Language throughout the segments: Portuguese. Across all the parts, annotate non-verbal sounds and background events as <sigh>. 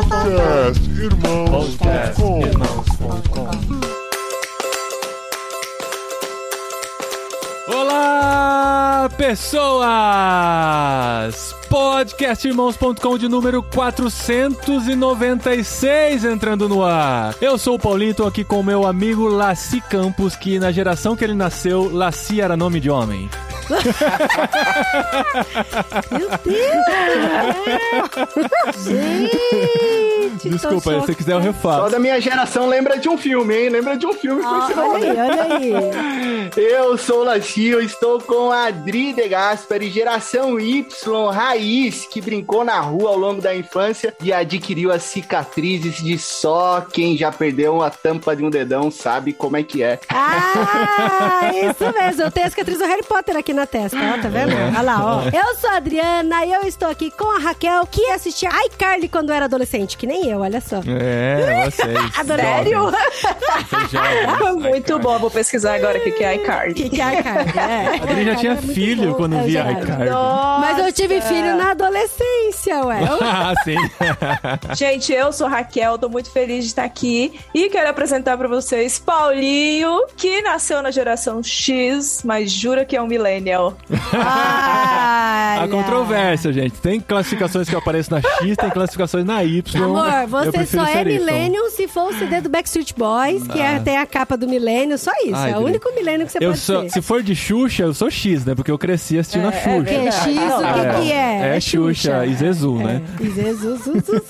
Podcast Irmãos. Podcast Irmãos.com. Olá, pessoas! Podcastirmãos.com de número 496 entrando no ar. Eu sou o Paulinho, tô aqui com o meu amigo Laci Campos, que na geração que ele nasceu, Laci era nome de homem. Meu Deus! <laughs> Gente! Desculpa, se você quiser eu Só refaço. da minha geração lembra de um filme, hein? Lembra de um filme com esse Ah, olha aí, olha aí. <laughs> Eu sou o Lachio, estou com a Adri de Gaspari, geração Y, raiz, que brincou na rua ao longo da infância e adquiriu as cicatrizes de só quem já perdeu a tampa de um dedão sabe como é que é. Ah, <laughs> isso mesmo. Eu tenho a cicatriz do Harry Potter aqui na testa, ó, tá vendo? Olha lá, ó. Eu sou a Adriana e eu estou aqui com a Raquel, que assistia iCarly quando era adolescente, que nem eu, olha só. É, vocês. <laughs> Sério? jovens. Vocês jovens. Muito bom, vou pesquisar agora o que que é O iCard. que, que é iCarly? É. A Adri já tinha muito filho bom. quando Eu via iCarly. Mas eu tive filho na adolescência, ué. <laughs> Ah, sim. <laughs> Gente, eu sou Raquel, tô muito feliz de estar aqui e quero apresentar pra vocês Paulinho, que nasceu na geração X, mas jura que é um millennial. Há Olha. controvérsia, gente. Tem classificações que aparecem na X, tem classificações na Y. Amor, Eu você só é millennial se for o CD do Backstreet Boys, que é, tem a capa do milênio, só isso. Ai, é o único milênio que você Eu pode sou, ser. se for de Xuxa, eu sou X, né? Porque eu cresci assistindo a É, é Xuxa. É verdade. X, o que, que é? É Xuxa e Zezu, né? É, e Zezu, zu, zu, zu.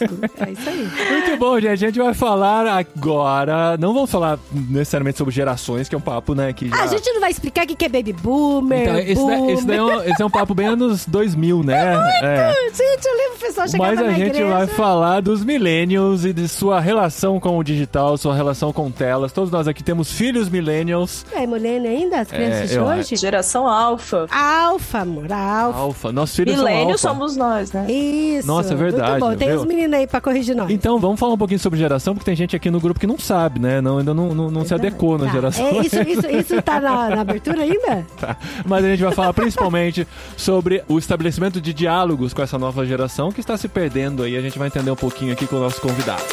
É isso aí. Muito bom, gente. A gente vai falar agora. Não vamos falar necessariamente sobre gerações, que é um papo, né? Que já... Ah, a gente não vai explicar o que é baby boomer, Então, esse, daí, boomer. esse, daí é um, esse é um papo bem anos 2000, né? É. Gente, eu lembro o pessoal chegando Mas a gente igreja. vai falar dos millennials e de sua relação com o digital, sua relação com telas. Todos nós aqui temos filhos millennials. É milênio ainda, as crianças de eu hoje? Geração Alpha. Alfa, amor, alfa. Alfa. Nossos filhos são alfa. somos nós, né? Isso. Nossa, é verdade, Muito bom. Tem viu? uns meninos aí pra corrigir nós. Então, vamos falar um pouquinho sobre geração, porque tem gente aqui no grupo que não sabe, né? Não, ainda não, não, não se adequou na Tá. geração. É, isso, isso, isso tá na, na abertura ainda? <laughs> Tá. Mas a gente vai falar principalmente sobre o estabelecimento de diálogos com essa nova geração que está se perdendo aí. A gente vai entender um pouquinho aqui com nosso convidado.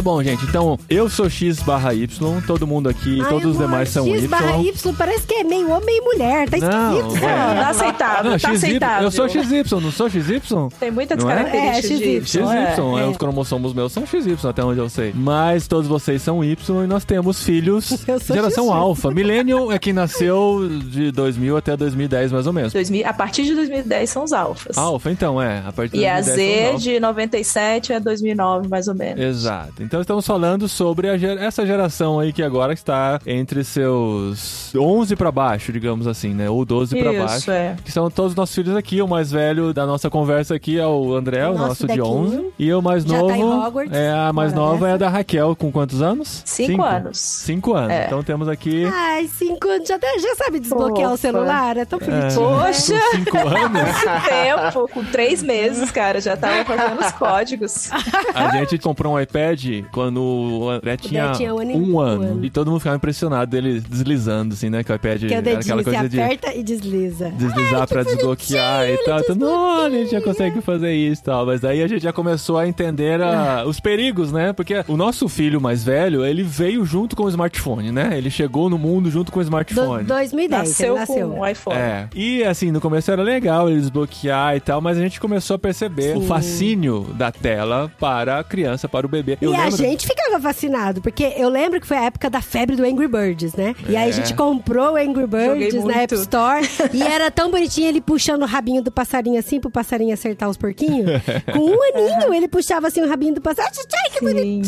Tá bom, gente. Então, eu sou X barra Y, todo mundo aqui, Ai, todos os demais são X Y. barra Y parece que é meio homem e mulher. Tá Não, esquisito. é. Não, tá aceitável, Não, tá XY, aceitável. eu sou XY, não sou XY? Tem muitas Não é? É, de XY. XY, é. é, os cromossomos meus são XY, até onde eu sei. Mas todos vocês são Y e nós temos filhos <laughs> Eu sou geração XX. alfa. Millennium é quem nasceu de 2000 até 2010, mais ou menos. 2000 a partir de 2010 são os alfas. Alfa, então, é. A partir de E a 2010 são Z de 97 a 2009, mais ou menos. Exato. Então estamos falando sobre a ger- essa geração aí que agora está entre seus 11 pra baixo, digamos assim, né? Ou 12 pra Isso, baixo. é. Que são todos os nossos filhos aqui. O mais velho da nossa conversa aqui é o André, o O nosso nosso, de Dequinho. 11. E o mais Já novo. tá em Hogwarts. É, a mais Bora nova é a da Raquel, com quantos anos? Cinco anos. Cinco anos. É. Então temos aqui. Ai, cinco anos. Já, já sabe desbloquear o celular? É tão bonitinho. Poxa, Com cinco anos, <laughs> esse tempo, com três meses, cara, já tava fazendo os códigos. a gente comprou um iPad quando o André tinha, tinha um ano e- um um ano. ano. E todo mundo ficava impressionado dele deslizando, assim, né? Que o iPad Que é o aquela coisa de aperta e desliza. deslizar pra desbloquear e tal. Então, não, a gente já consegue fazer isso e tal. Mas daí a gente já começou a entender a- os perigos, né? Porque o nosso filho mais velho, ele veio junto com o smartphone, né? Ele chegou no mundo junto com o Do, smartphone. 2010, Nasceu, ele nasceu. com um iPhone. É. E assim, no começo era legal ele desbloquear e tal, mas a gente começou a perceber o fascínio da tela para a criança, para o bebê. E a gente ficava fascinado, porque eu lembro que foi a época da febre do Angry Birds, né? E aí a É. gente comprou o Angry Birds na App. Store e era tão bonitinho ele puxando o rabinho do passarinho assim pro passarinho acertar os porquinhos. Com um aninho ele puxava assim o rabinho do passarinho. Ai, que bonitinho!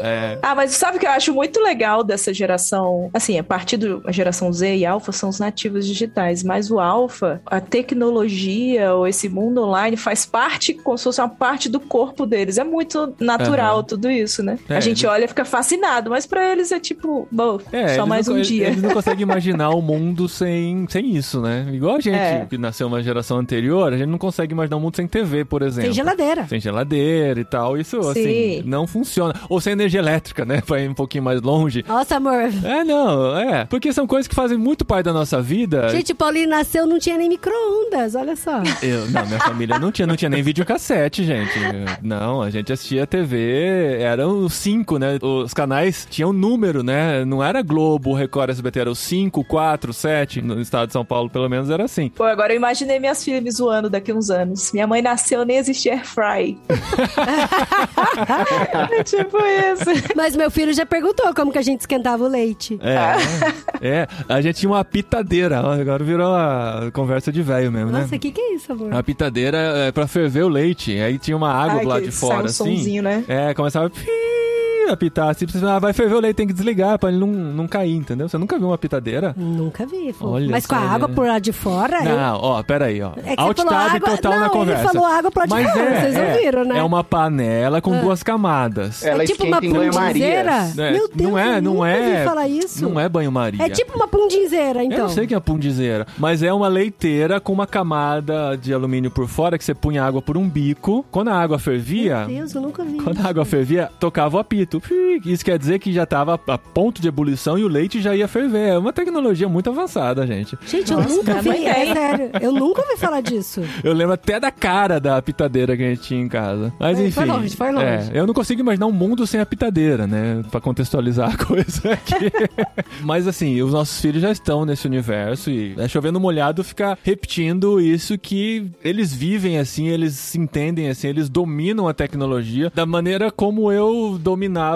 É. Ah, mas sabe o que eu acho muito legal dessa geração? Assim, a partir da geração Z e Alpha são os nativos digitais, mas o Alpha, a tecnologia ou esse mundo online faz parte, como se fosse uma parte do corpo deles. É muito natural Aham. tudo isso. isso, né? É, a gente eles- olha e fica fascinado, mas pra eles é tipo, bom, É, só mais não, um dia. Eles não conseguem imaginar o mundo sem, sem isso, né? Igual a gente, É. que nasceu uma geração anterior, a gente não consegue imaginar o mundo sem TV, por exemplo. Tem geladeira. Sem geladeira e tal. Isso, assim, Sim. não funciona. Ou sem energia elétrica, né? <laughs> Pra ir um pouquinho mais longe. Nossa, amor. É, não, é. Porque são coisas que fazem muito parte da nossa vida. Gente, o Paulinho nasceu, não tinha nem micro-ondas, olha só. Eu, não, minha família não tinha, não tinha nem videocassete, gente. Não, a gente assistia TV, eram os cinco, né? Os canais tinham número, né? Não era Globo, Record, SBT, era os cinco, quatro, sete. No estado de São Paulo, pelo menos, era assim. Pô, agora eu imaginei minhas filhas me zoando daqui uns anos. Minha mãe nasceu, nem existia air fry. <laughs> é tipo isso. Mas meu filho já perguntou como que a gente esquentava o leite. É, é. A gente tinha uma pitadeira. Agora virou a conversa de velho mesmo, né? Nossa, o que que é isso, amor? A pitadeira é pra ferver o leite. Aí tinha uma água Ai, lá que de sai fora, um assim. sonzinho, né? É, começava a pi- apitar assim. Você, ah, vai ferver o leite, tem que desligar pra ele não, não cair, entendeu? Você nunca viu uma pitadeira? Nunca vi. Olha Mas com a água né? por lá de fora? Não, ó, peraí, ó. É que você Alt falou tab água- total não, na ele conversa. falou água pro lado de Mas fora, é, vocês é, ouviram, né? É uma panela com duas camadas. Ela é tipo uma banho-marias. É, Meu Deus, não é, eu não nunca é. falar isso. Não é banho-maria. É tipo uma pundinzeira, então. Eu não sei que é pundizeira, mas é uma leiteira com uma camada de alumínio por fora que você punha água por um bico. Quando a água fervia, Meu Deus, eu nunca vi. quando a água fervia, tocava o apito. Isso quer dizer que já tava a ponto de ebulição e o leite já ia ferver. É uma tecnologia muito avançada, gente. Gente, eu Nossa, nunca minha vi, é sério. Eu nunca ouvi falar disso. Eu lembro até da cara da pitadeira que a gente tinha em casa. Mas É, enfim. foi longe, foi longe. é, eu não consigo imaginar um mundo sem a pitadeira, né? Pra contextualizar a <laughs> coisa aqui. <laughs> Mas assim, os nossos filhos já estão nesse universo e é chovendo molhado ficar repetindo isso que eles vivem assim, eles se entendem assim, eles dominam a tecnologia da maneira como eu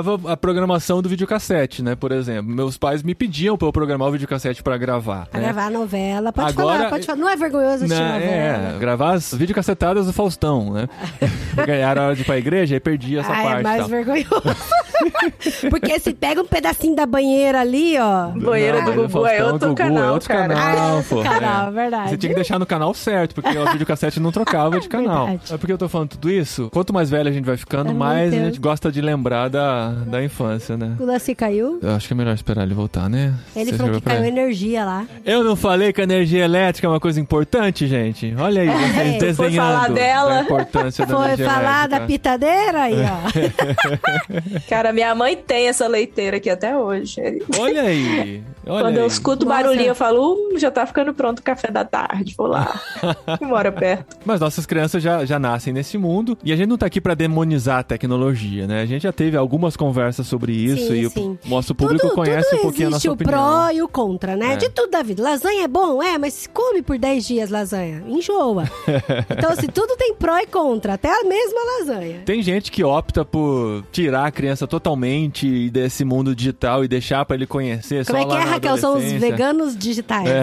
dominava a programação do videocassete, né? Por exemplo, meus pais me pediam pra eu programar o videocassete pra gravar. Pra né? gravar a novela. Pode Agora- falar, pode falar. Não é vergonhoso assistir Não, novela. é, gravar as videocassetadas do Faustão, né? <laughs> Ganharam a hora de ir pra igreja e perdi essa Ah, parte. é mais tal. vergonhoso. <laughs> Porque se pega um pedacinho da banheira ali, ó. Banheira Não, do Gugu é Faustão, outro Gugu canal, é outro cara. Ah, canal, outro pô. canal, é. verdade. Você tinha que deixar no canal certo, porque o videocassete não trocava de <laughs> canal. Verdade. É porque eu tô falando tudo isso. Quanto mais velho a gente vai ficando, meu mais a gente gosta de lembrar da, da infância, né? O Laci caiu. Eu acho que é melhor esperar ele voltar, né? Ele Você falou que caiu ele. energia lá. Eu não falei que a energia elétrica é uma coisa importante, gente? Olha aí, vocês É, desenhando foi falar dela. a importância da Foi energia falar da elétrica. pitadeira aí, ó. <laughs> Cara, minha mãe tem essa leiteira aqui até hoje. Olha aí. Olha Quando eu aí. escuto o Nossa. barulhinho, eu falo, uh, já tá ficando pronto o café da tarde, vou lá. <laughs> mora perto. Mas nossas crianças já, já nascem nesse mundo e a gente não tá aqui pra demonizar a tecnologia, né? A gente já teve algumas conversas sobre isso Sim, e sim. o nosso público tudo, conhece tudo um pouquinho a existe nossa o opinião. pró e o contra, né? É. De tudo da vida. Lasanha é bom? É, mas come por 10 dias lasanha. Enjoa. <laughs> então, assim, tudo tem pró e contra. Até a mesma lasanha. Tem gente que opta por tirar a criança totalmente desse mundo digital e deixar pra ele conhecer Como só é que lá é, Raquel? São os veganos digitais. <laughs>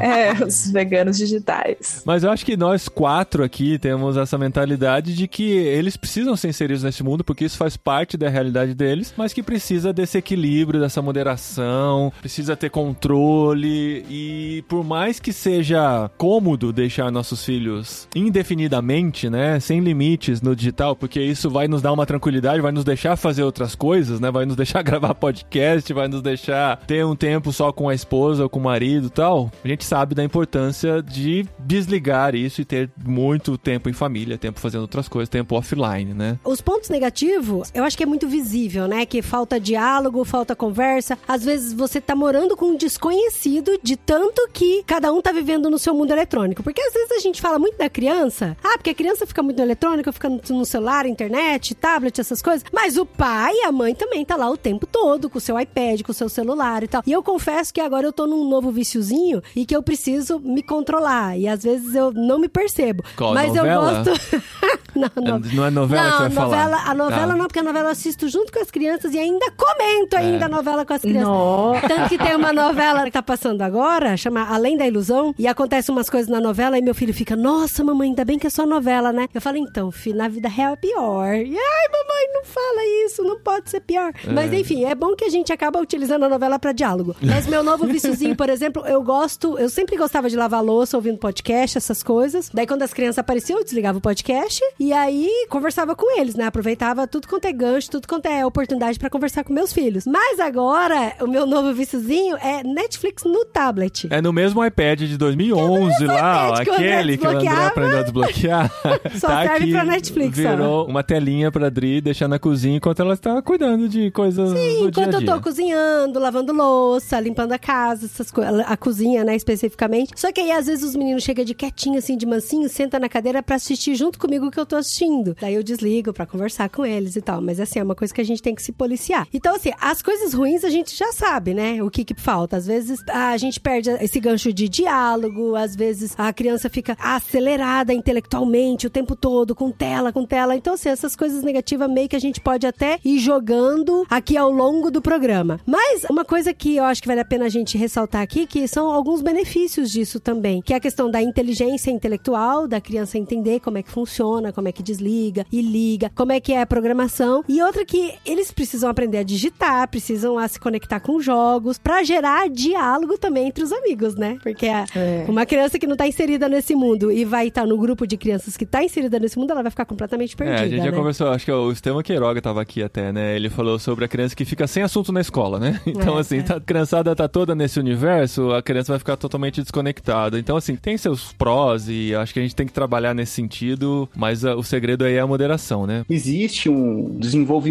É, os veganos digitais. Mas eu acho que nós quatro aqui temos essa mentalidade de que eles precisam ser inseridos nesse mundo porque isso faz parte da realidade deles, mas que precisa desse equilíbrio, dessa moderação, precisa ter controle e por mais que seja cômodo deixar nossos filhos indefinidamente, né, sem limites no digital, porque isso vai nos dar uma tranquilidade, vai nos deixar fazer outras coisas, né, vai nos deixar <laughs> gravar podcast, vai nos deixar ter um tempo só com a esposa ou com o marido e tal. A gente sabe da importância de desligar isso e ter muito tempo em família, tempo fazendo outras coisas, tempo offline, né? Os pontos negativos, eu acho que é muito visível, né? Que falta diálogo, falta conversa. Às vezes você tá morando com um desconhecido de tanto que cada um tá vivendo no seu mundo eletrônico. Porque às vezes a gente fala muito da criança. Ah, porque a criança fica muito no eletrônico, fica no- celular, internet, tablet, essas coisas. Mas o pai e a mãe também tá lá o tempo todo com o seu iPad, com o seu celular e tal. E eu confesso que agora eu tô num novo viciozinho e que eu preciso me controlar. E às vezes eu não me percebo. Qual, Mas eu novela? gosto. <laughs> não, não. Não é novela que você vai novela, falar? A novela Tá. não, porque a novela eu assisto junto com as crianças e ainda comento ainda a novela com as crianças. Nossa. Tanto que tem uma novela que tá passando agora, chama Além da Ilusão, e acontece umas coisas na novela e meu filho fica, nossa, mamãe, ainda bem que é só novela, né? Eu falo, então, filho, na vida real é pior. E, ai, mamãe, não fala isso, não pode ser pior. Mas enfim, é bom que a gente acaba utilizando a novela pra diálogo. Mas meu novo viciozinho, por exemplo, eu gosto, eu sempre gostava de lavar louça ouvindo podcast, essas coisas. Daí quando as crianças apareciam, eu desligava o podcast E aí conversava com eles, né? Aproveitava tudo quanto é gancho, tudo quanto é oportunidade pra conversar com meus filhos. Mas agora, o meu novo viciozinho é Netflix no tablet. É no mesmo iPad de 2011 lá, ó, aquele que o André aprendeu a desbloquear. <laughs> Só Tá serve aqui, pra Netflix, ó. Virou uma telinha pra Dri deixar na cozinha enquanto ela está cuidando de coisas a Enquanto eu tô cozinhando, lavando louça, limpando a casa, essas coisas, a cozinha, né, especificamente. Só que aí, às vezes, os meninos chegam de quietinho, assim, de mansinho, senta na cadeira pra assistir junto comigo o que eu tô assistindo. Daí eu desligo pra conversar com eles e tal. Mas, assim, é uma coisa que a gente tem que se policiar. Então, assim, as coisas ruins a gente já sabe, né? O que que falta. Às vezes, a gente perde esse gancho de diálogo, às vezes a criança fica acelerada intelectualmente o tempo todo, com tela, com tela. Então, assim, essas coisas negativas meio que a gente pode até ir jogando aqui ao longo do programa. Mas uma coisa que eu acho que vale a pena a gente ressaltar aqui, que são alguns benefícios disso também, que é a questão da inteligência intelectual, da criança entender como é que funciona, como é que desliga e liga, como é que é a programação. E outra que eles precisam aprender a digitar, precisam a se conectar com jogos, pra gerar diálogo também entre os amigos, né? Porque a- uma criança que não tá inserida nesse mundo e vai estar no grupo de crianças que tá inserida nesse mundo, ela vai ficar completamente É, perdida, a gente já né? conversou, acho que o Estevam Queiroga tava aqui até, né? Ele falou sobre a criança que fica sem assunto na escola, né? <laughs> Então, É, assim, é. tá- a criançada tá toda nesse universo, a criança vai ficar totalmente desconectada. Então, assim, tem seus prós e acho que a gente tem que trabalhar nesse sentido, mas ah, o segredo aí é a moderação, né? Existe um desenvolvimento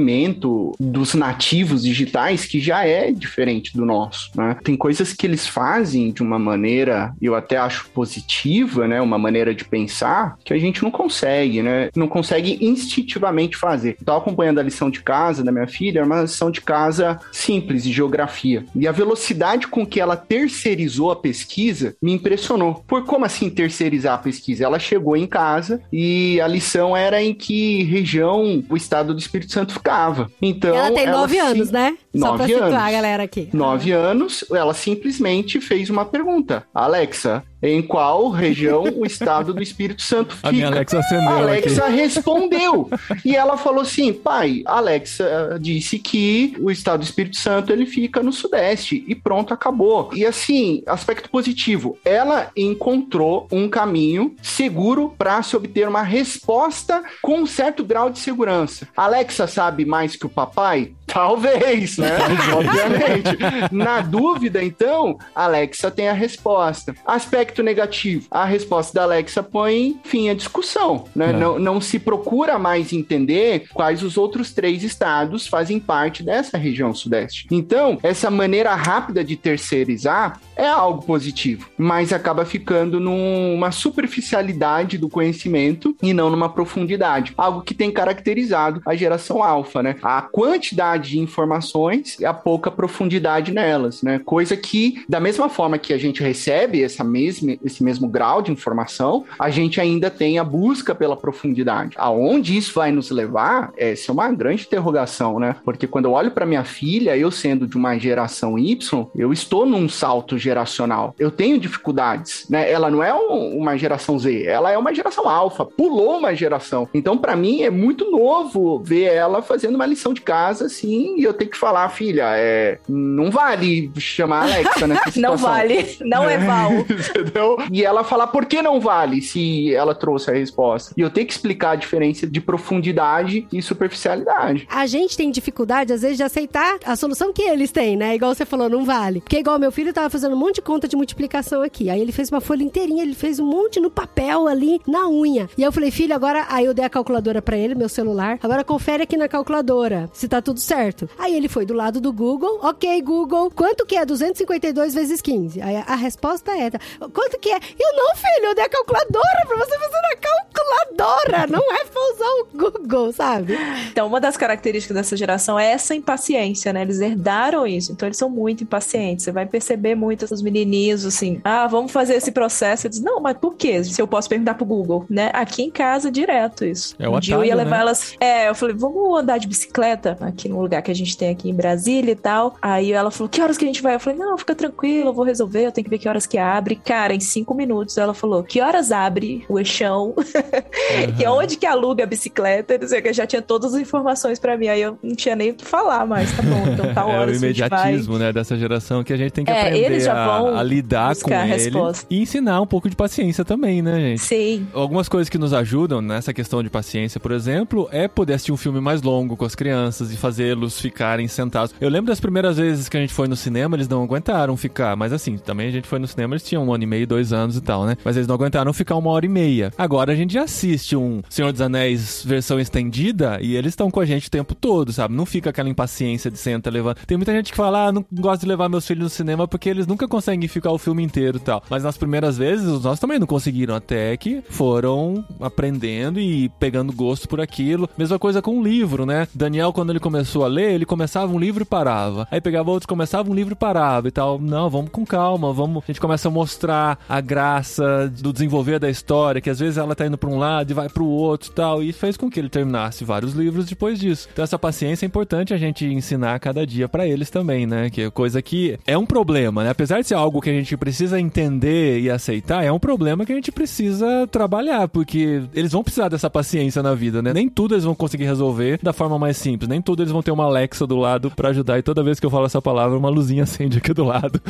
dos nativos digitais que já é diferente do nosso, né? Tem coisas que eles fazem de uma maneira, eu até acho positiva, né? Uma maneira de pensar que a gente não consegue, né? Não consegue instintivamente fazer. Tava acompanhando a lição de casa da minha filha, uma lição de casa simples de geografia. E a velocidade com que ela terceirizou a pesquisa me impressionou. Por como assim terceirizar a pesquisa? Ela chegou em casa e a lição era em que região o estado do Espírito Santo ficava. Então, ela tem nove sim- anos, né? Só pra Nove situar anos. a galera aqui. Nove anos, ela simplesmente fez uma pergunta. Alexa, em qual região o estado do Espírito Santo fica? A minha Alexa acendeu A aqui. Alexa respondeu. e ela falou assim: pai, a Alexa eh, disse que o estado do Espírito Santo ele fica no Sudeste. E pronto, acabou. E assim, aspecto positivo: ela encontrou um caminho seguro para se obter uma resposta com um certo grau de segurança. Alexa sabe mais que o papai? <laughs> Talvez, né? <laughs> Obviamente. Na dúvida, então, Alexa tem a resposta. Aspecto negativo: a resposta da Alexa põe fim à discussão, né? É. Não, não se procura mais entender quais os outros três estados fazem parte dessa região sudeste. Então, essa maneira rápida de terceirizar é algo positivo, mas acaba ficando numa superficialidade do conhecimento e não numa profundidade. Algo que tem caracterizado a geração alfa, né? A quantidade de informações e a pouca profundidade nelas, né? Coisa que, da mesma forma que a gente recebe essa mesma, esse mesmo grau de informação, a gente ainda tem a busca pela profundidade. Aonde isso vai nos levar, essa é uma grande interrogação, né? Porque quando eu olho para minha filha, eu sendo de uma geração Y, eu estou num salto geracional. Eu tenho dificuldades, né? Ela não é um- uma geração Z, ela é uma geração alfa, pulou uma geração. Então, para mim, é muito novo ver ela fazendo uma lição de casa assim, e eu tenho que falar, filha, é, não vale chamar a Alexa nessa <laughs> Não situação. vale, não é Val. <laughs> Entendeu? E ela falar por que não vale se ela trouxe a resposta. E eu tenho que explicar a diferença de profundidade e superficialidade. A gente tem dificuldade, às vezes, de aceitar a solução que eles têm, né? Igual você falou, não vale. Porque igual meu filho tava fazendo um monte de conta de multiplicação aqui. Aí ele fez uma folha inteirinha, ele fez um monte no papel ali, na unha. E eu falei, filho, agora... Aí eu dei a calculadora pra ele, meu celular. Agora confere aqui na calculadora, se tá tudo certo. Aí ele foi do lado do Google. Ok, Google, quanto que é 252 vezes 15? Aí a, a resposta é... Quanto que é? Eu não, filho, eu dei a calculadora pra você fazer na calculadora. Não é pra usar o Google, sabe? Então, uma das características dessa geração é essa impaciência, né? Eles herdaram isso, então eles são muito impacientes. Você vai perceber muito os menininhos assim: ah, vamos fazer esse processo. Disse, não, mas por quê? Se eu posso perguntar pro Google, né? Aqui em casa, direto isso. É o um dia eu ia atalho, levar né? elas. É, eu falei, vamos andar de bicicleta aqui no lugar que a gente tem aqui em Brasília e tal. Aí ela falou: Que horas que a gente vai? Eu falei: Não, fica tranquilo, eu vou resolver, eu tenho que ver que horas que abre. Cara, em cinco minutos ela falou: Que horas abre o eixão? <laughs> Uhum. e onde que aluga a bicicleta? Não sei, que eu já tinha todas as informações para mim. Aí eu não tinha nem o que falar mais, tá bom, então tá hora. <laughs> É o imediatismo, né, dessa geração que a gente tem que é, aprender a, a, lidar com ele e ensinar um pouco de paciência também, né, gente? Sim. Algumas coisas que nos ajudam nessa questão de paciência, por exemplo, é poder assistir um filme mais longo com as crianças e fazê-los ficarem sentados. Eu lembro das primeiras vezes que a gente foi no cinema, eles não aguentaram ficar, mas assim, também a gente foi no cinema, eles tinham um ano e meio, dois anos e tal, né? Mas eles não aguentaram ficar uma hora e meia. Agora a gente já assiste um Senhor dos Anéis versão estendida e eles estão com a gente o tempo todo, sabe? Não fica aquela impaciência de senta levando. Tem muita gente que fala, ah, não gosto de levar meus filhos no cinema porque eles nunca conseguem ficar o filme inteiro e tal. Mas nas primeiras vezes, os nossos também não conseguiram, até que foram aprendendo e pegando gosto por aquilo. Mesma coisa com o livro, né? Daniel, quando ele começou a ler, ele começava um livro e parava. Aí pegava outros, começava um livro e parava e tal. Não, vamos com calma, vamos. A gente começa a mostrar a graça do desenvolver da história, que às vezes ela tá indo pra um lado e vai pro outro e tal. E fez com que ele terminasse vários livros depois disso. Então essa paciência é importante a gente ensinar cada dia para eles também, né? Que é coisa que é um problema, né? Apesar de ser algo que a gente precisa entender e aceitar, é um problema que a gente precisa trabalhar, porque eles vão precisar dessa paciência na vida, né? Nem tudo eles vão conseguir resolver da forma mais simples, nem tudo eles vão ter uma Alexa do lado para ajudar. E toda vez que eu falo essa palavra, uma luzinha acende aqui do lado.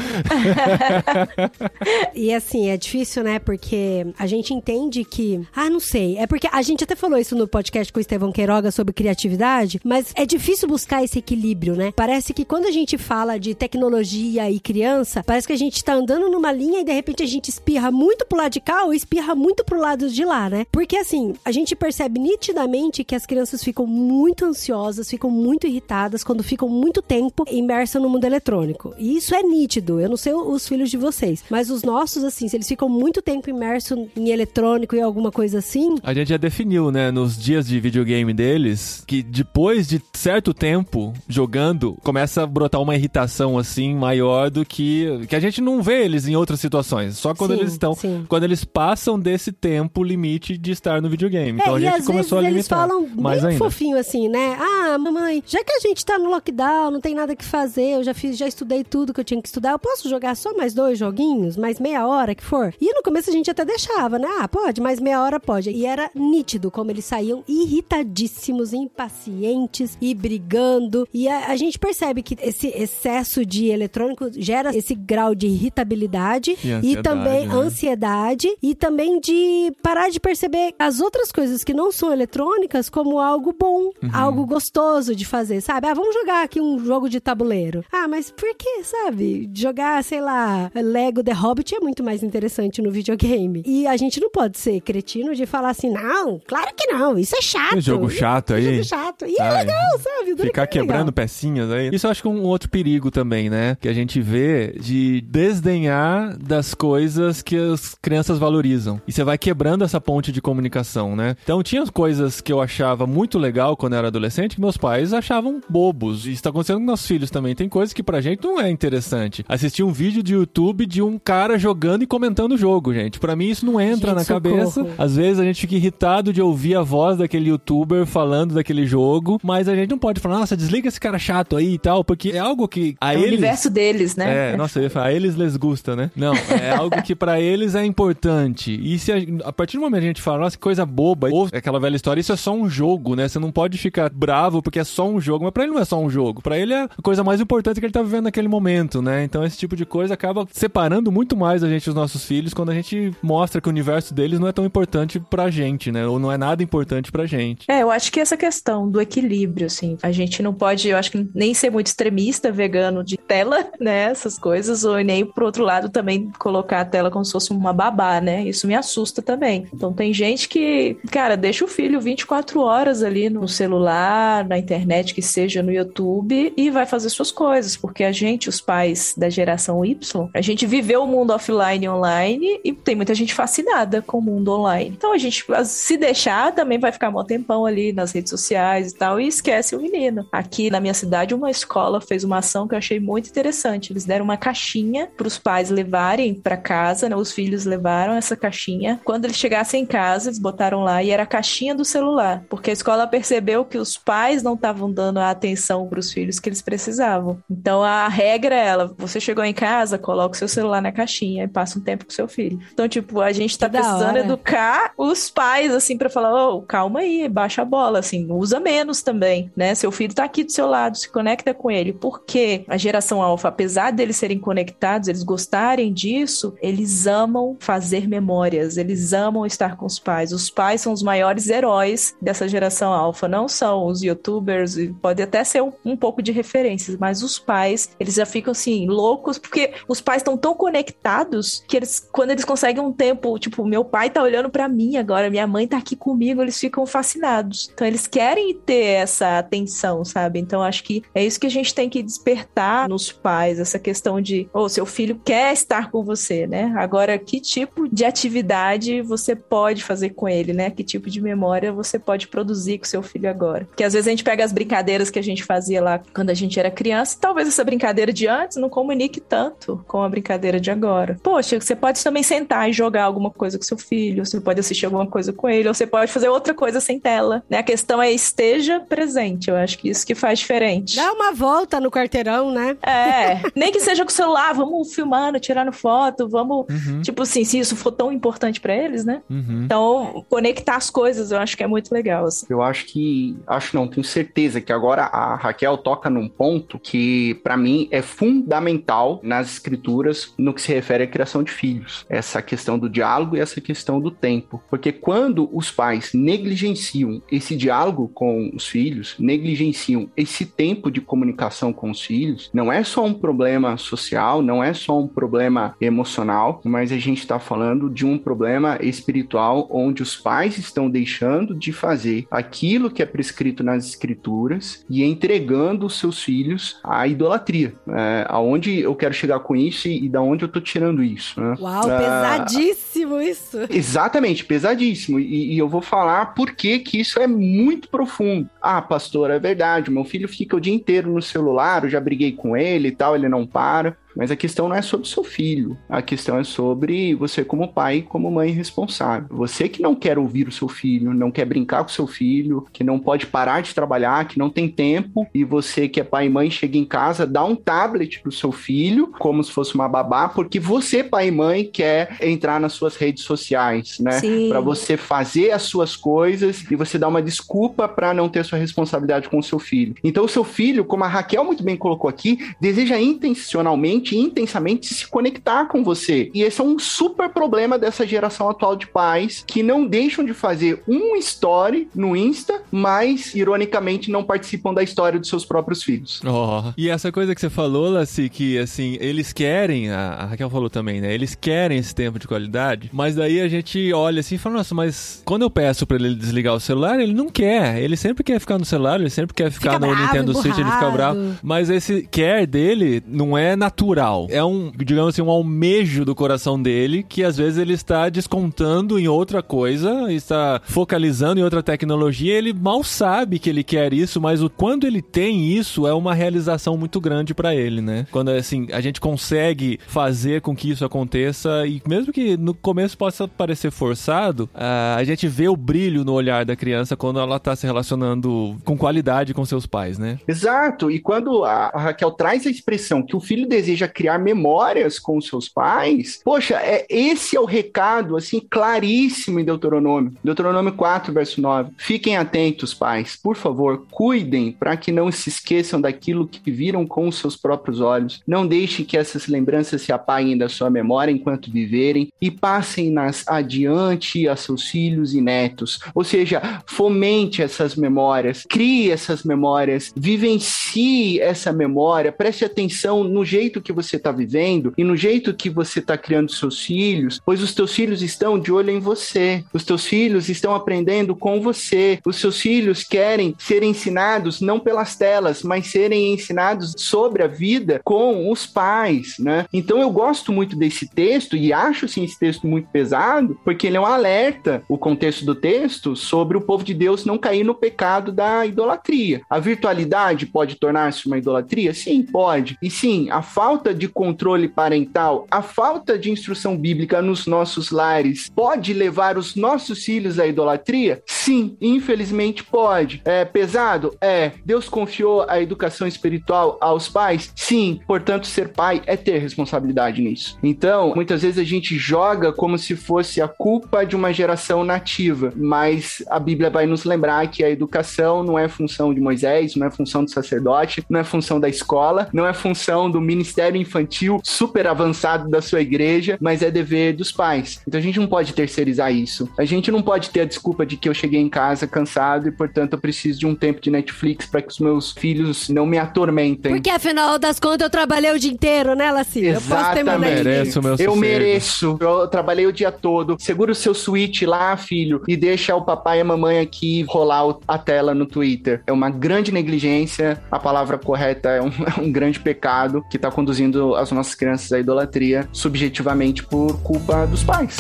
<laughs> e assim, é difícil, né? Porque a gente entende que. Ah, não sei. É porque a gente até falou isso no podcast com o Estevão Queiroga sobre criatividade, mas é difícil buscar esse equilíbrio, né? Parece que quando a gente fala de tecnologia e criança, parece que a gente tá andando numa linha e de repente a gente espirra muito pro lado de cá ou espirra muito pro lado de lá, né? Porque assim, a gente percebe nitidamente que as crianças ficam muito ansiosas, ficam muito irritadas quando ficam muito tempo imersas no mundo eletrônico. E isso é nítido. Eu não sei os filhos de vocês, mas os nossos, assim, se eles ficam muito tempo imersos em eletrônico e alguma coisa assim. A gente já definiu, né, nos dias de videogame deles, que depois de certo tempo jogando, começa a brotar uma irritação, assim, maior do que. que a gente não vê eles em outras situações. Só quando sim, eles estão. Sim. Quando eles passam desse tempo limite de estar no videogame. É, então a gente começou a limitar. Eles falam mais bem ainda. fofinho assim, né? Ah, mamãe, já que a gente tá no lockdown, não tem nada que fazer, eu já fiz, já estudei tudo que eu tinha que estudar, eu posso jogar só mais dois joguinhos, mais meia hora que for? E no começo a gente até deixava, né? Ah, pode, mais meia hora pode. E era nítido como eles saíam irritadíssimos, impacientes e brigando. E a, a gente percebe que esse excesso de eletrônico gera esse grau de irritabilidade e, e também né? ansiedade e também de parar de perceber as outras coisas que não são eletrônicas como algo bom, uhum. algo gostoso de fazer, sabe? Ah, vamos jogar aqui um jogo de tabuleiro. Ah, mas por que, sabe? Jogar, sei lá, Lego The Hobbit é muito mais interessante no videogame. E a gente não pode ser cretino de falar assim, não, claro que não, isso é chato. Um jogo chato aí. Jogo chato. E é Ai, é legal, sabe? Ficar é quebrando legal. pecinhas aí. Isso eu acho que é um outro perigo também, né? Que a gente vê de desdenhar das coisas que as crianças valorizam. E você vai quebrando essa ponte de comunicação, né? Então tinha coisas que eu achava muito legal quando eu era adolescente que meus pais achavam bobos. Isso tá acontecendo com nossos filhos também. Tem coisas que pra gente não é interessante. Assistir um vídeo de YouTube de um cara jogando e comentando o jogo, gente. Pra mim isso não entra gente, na socorro. cabeça. Às vezes a gente fica irritado de ouvir a voz daquele youtuber falando daquele jogo, mas a gente não pode falar, nossa, desliga esse cara chato aí e tal, porque é algo que a é eles... o universo deles, né? É, nossa, eu ia falar, a eles les gusta, né? Não, é <laughs> algo que para eles é importante. E se a, a, partir do momento que a gente fala, nossa, que coisa boba, ou aquela velha história, isso é só um jogo, né? Você não pode ficar bravo porque é só um jogo, mas pra ele não é só um jogo. Pra ele é a coisa mais importante que ele tá vivendo naquele momento, né? Então esse tipo de coisa acaba separando muito mais a gente dos nossos filhos quando a gente mostra que o universo deles não é tão importante pra gente, né? Ou não é nada importante pra gente. É, eu acho que essa questão do equilíbrio, assim, a gente não pode, eu acho que nem ser muito extremista vegano de tela, <laughs> né? Essas coisas, ou nem pro outro lado também colocar a tela como se fosse uma babá, né? Isso me assusta também. Então tem gente que, cara, deixa o filho 24 horas ali no celular, na internet, que seja no YouTube, e vai fazer suas coisas, porque a gente, os pais da geração Y, a gente viveu o mundo offline e online e tem muita gente fascinada com o mundo online. Então a gente, se deixar, também vai ficar um tempão ali nas redes sociais e tal, e esquece o menino. Aqui na minha cidade, uma escola fez uma ação que eu achei muito interessante. Eles deram uma caixinha para os pais levarem para casa, né? Os filhos levaram essa caixinha. Quando eles chegassem em casa, eles botaram lá e era a caixinha do celular, porque a escola percebeu que os pais não estavam dando dando a atenção para os filhos que eles precisavam. Então a regra é ela, você chegou em casa, coloca o seu celular na caixinha e passa um tempo com seu filho. Então, tipo, a gente tá Que precisando educar os pais, assim, para falar, ô, calma aí, baixa a bola, assim, usa menos também, né? Seu filho tá aqui do seu lado, se conecta com ele. Porque a geração alfa, apesar deles serem conectados, eles gostarem disso, eles amam fazer memórias, eles amam estar com os pais. Os pais são os maiores heróis dessa geração alfa, não são os youtubers, e pode até ser um, um pouco de referências, mas os pais, eles já ficam assim, loucos, porque os pais estão tão conectados que eles, quando eles conseguem um tempo, tipo, meu pai tá olhando pra mim agora, minha mãe tá aqui comigo, eles ficam fascinados. Então eles querem ter essa atenção, sabe? Então acho que é isso que a gente tem que despertar nos pais, essa questão de, ô, seu filho quer estar com você, né? Agora, que tipo de atividade você pode fazer com ele, né? Que tipo de memória você pode produzir com seu filho agora? Porque às vezes a gente pega as brincadeiras que a gente fazia lá quando a gente era criança, talvez essa brincadeira de antes não comunique tanto com a brincadeira de agora. Poxa, você pode também sentar e jogar alguma coisa com seu filho, você pode assistir alguma coisa com ele, ou você pode fazer outra coisa sem tela, né? A questão é esteja presente, eu acho que isso que faz diferente. Dá uma volta no quarteirão, né? É, <laughs> nem que seja com o celular, vamos filmando, tirando foto, vamos, Uhum, tipo assim, se isso for tão importante pra eles, né? uhum. Então, conectar as coisas eu acho que é muito legal, assim. Eu acho que, acho não, tenho certeza que agora a Raquel toca num ponto que pra mim é fundamental nas escrituras no que se refere à criação de filhos. Essa questão do diálogo e essa questão do tempo. Porque quando os pais negligenciam esse diálogo com os filhos, negligenciam esse tempo de comunicação com os filhos, não é só um problema social, não é só um problema emocional, mas a gente está falando de um problema espiritual onde os pais estão deixando de fazer aquilo que é prescrito nas escrituras e entregando os seus filhos à idolatria. É, aonde eu quero chegar com isso e, e da onde eu tô tirando isso, né? Uau, Ah, pesadíssimo isso. Exatamente, pesadíssimo. E, e eu vou falar por que que isso é muito profundo. Ah, pastor, é verdade. Meu filho fica o dia inteiro no celular, eu já briguei com ele e tal, ele não para. Mas a questão não é sobre o seu filho. A questão é sobre você como pai e como mãe responsável. Você que não quer ouvir o seu filho, não quer brincar com o seu filho, que não pode parar de trabalhar, que não tem tempo, e você que é pai e mãe chega em casa, dá um tablet pro seu filho, como se fosse uma babá, porque você, pai e mãe, quer entrar nas suas redes sociais, né? Para você fazer as suas coisas e você dá uma desculpa para não ter sua responsabilidade com o seu filho. Então, o seu filho, como a Raquel muito bem colocou aqui, deseja intencionalmente, intensamente se conectar com você. E esse é um super problema dessa geração atual de pais que não deixam de fazer um story no Insta, mas ironicamente não participam da história dos seus próprios filhos. Ó. E essa coisa que você falou, Lassi, que assim, eles querem, a Raquel falou também, né? Eles querem esse tempo de qualidade, mas daí a gente olha assim e fala, nossa, mas quando eu peço pra ele desligar o celular, ele não quer. Ele sempre quer ficar no celular, ele sempre quer ficar Fica no bravo, Nintendo Switch, ele fica emburrado. bravo. Mas esse quer dele não é natural. É um, digamos assim, um almejo do coração dele que às vezes ele está descontando em outra coisa, está focalizando em outra tecnologia. Ele mal sabe que ele quer isso, mas o, quando ele tem isso, é uma realização muito grande pra ele, né? Quando assim, a gente consegue fazer com que isso aconteça e mesmo que no começo possa parecer forçado, a gente vê o brilho no olhar da criança quando ela tá se relacionando com qualidade com seus pais, né? Exato. E quando a Raquel traz a expressão que o filho deseja criar memórias com seus pais, poxa, é, esse é o recado, assim, claríssimo em Deuteronômio. Deuteronômio 4, verso 9. Fiquem atentos, pais. Por favor, cuidem para que não se esqueçam daquilo que viram com os seus próprios olhos. Não deixem que essas lembranças se apaguem da sua memória enquanto viverem e passem-nas adiante a seus filhos e netos. Ou seja, fomente essas memórias, crie essas memórias, vivencie essa memória, preste atenção no jeito que você está vivendo e no jeito que você está criando seus filhos, pois os teus filhos estão de olho em você, os teus filhos estão aprendendo com você, os seus filhos querem ser ensinados não pelas telas, mas serem ensinados sobre a vida com os pais, né? Então eu gosto muito desse texto e acho assim esse texto muito pesado, porque ele é um alerta, o contexto do texto, sobre o povo de Deus não cair no pecado da idolatria. A virtualidade pode tornar-se uma idolatria? Sim, pode. E sim, a falta falta de controle parental, a falta de instrução bíblica nos nossos lares pode levar os nossos filhos à idolatria? Sim, infelizmente pode. É pesado? É. Deus confiou a educação espiritual aos pais? Sim. Portanto, ser pai é ter responsabilidade nisso. Então, muitas vezes a gente joga como se fosse a culpa de uma geração nativa, mas a Bíblia vai nos lembrar que a educação não é função de Moisés, não é função do sacerdote, não é função da escola, não é função do ministério infantil super avançado da sua igreja, mas é dever dos pais. Então a gente não pode terceirizar isso. A gente não pode ter a desculpa de que eu cheguei em casa cansado e, portanto, eu preciso de um tempo de Netflix para que os meus filhos não me atormentem. Porque afinal das contas eu trabalhei o dia inteiro, né, Laci? Eu posso ter meu. Mereço meu Eu sossego. mereço. Eu trabalhei o dia todo. Segura o seu switch lá, filho, e deixa o papai e a mamãe aqui rolar a tela no Twitter. É uma grande negligência. A palavra correta é um, <laughs> é um grande pecado que está conduzindo as nossas crianças à idolatria, subjetivamente por culpa dos pais.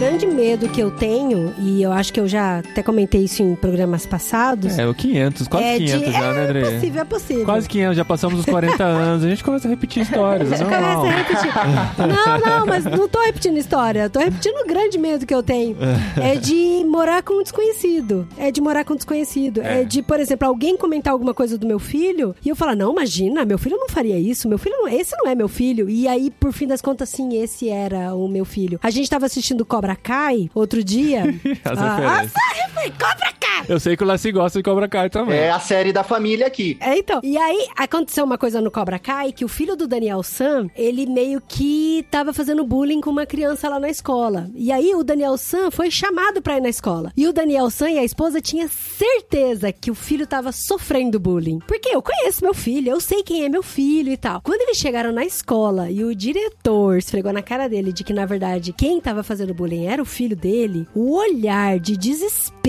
Grande medo que eu tenho, e eu acho que eu já até comentei isso em programas passados, É, o 500, quase é 500 de... já, né, é André? possível, é possível. Quase 500, já passamos os 40 <laughs> anos, a gente começa a repetir histórias, é normal. Começa a repetir. <laughs> Não, não, mas não tô repetindo história. Tô repetindo o grande medo que eu tenho. <laughs> É de morar com um desconhecido. É de morar com um desconhecido. É. de, por exemplo, alguém comentar alguma coisa do meu filho e eu falar, não, imagina, meu filho não faria isso. Meu filho não, esse não é meu filho. E aí, por fim das contas, sim, esse era o meu filho. A gente tava assistindo Cobra Kai outro dia. <laughs> As ah, referências. ah, eu falei, Cobra Kai! Eu sei que o Lassi gosta de Cobra Kai também. É a série da família aqui. É, então. E aí, aconteceu uma coisa no Cobra Kai, que o filho do Daniel San, ele meio que tava fazendo bullying com uma criança lá na escola. E aí, o Daniel San foi chamado pra ir na escola. E o Daniel San e a esposa tinha certeza que o filho tava sofrendo bullying. Porque eu conheço meu filho, eu sei quem é meu filho e tal. Quando eles chegaram na escola e o diretor esfregou na cara dele de que, na verdade, quem tava fazendo bullying era o filho dele, o olhar de desespero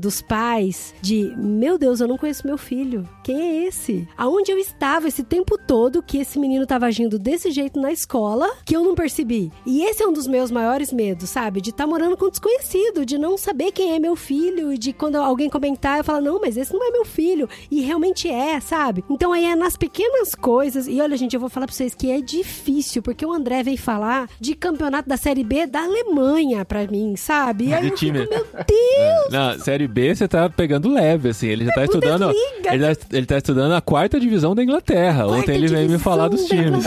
dos pais de, meu Deus, eu não conheço meu filho. Quem é esse? Aonde eu estava esse tempo todo que esse menino tava agindo desse jeito na escola que eu não percebi? E esse é um dos meus maiores medos, sabe? De estar morando com um desconhecido, de não saber quem é meu filho, e de quando alguém comentar, eu falar, não, mas esse não é meu filho. E realmente é, sabe? Então aí é nas pequenas coisas. E olha, gente, eu vou falar pra vocês que é difícil, porque o André veio falar de campeonato da Série B da Alemanha pra mim, sabe? E aí eu fico, meu Deus! Na série B, você tá pegando leve, assim. Ele já tá estudando. Bundesliga. Ele tá, ele tá estudando a quarta divisão da Inglaterra. Quarta Ontem ele veio me falar dos times.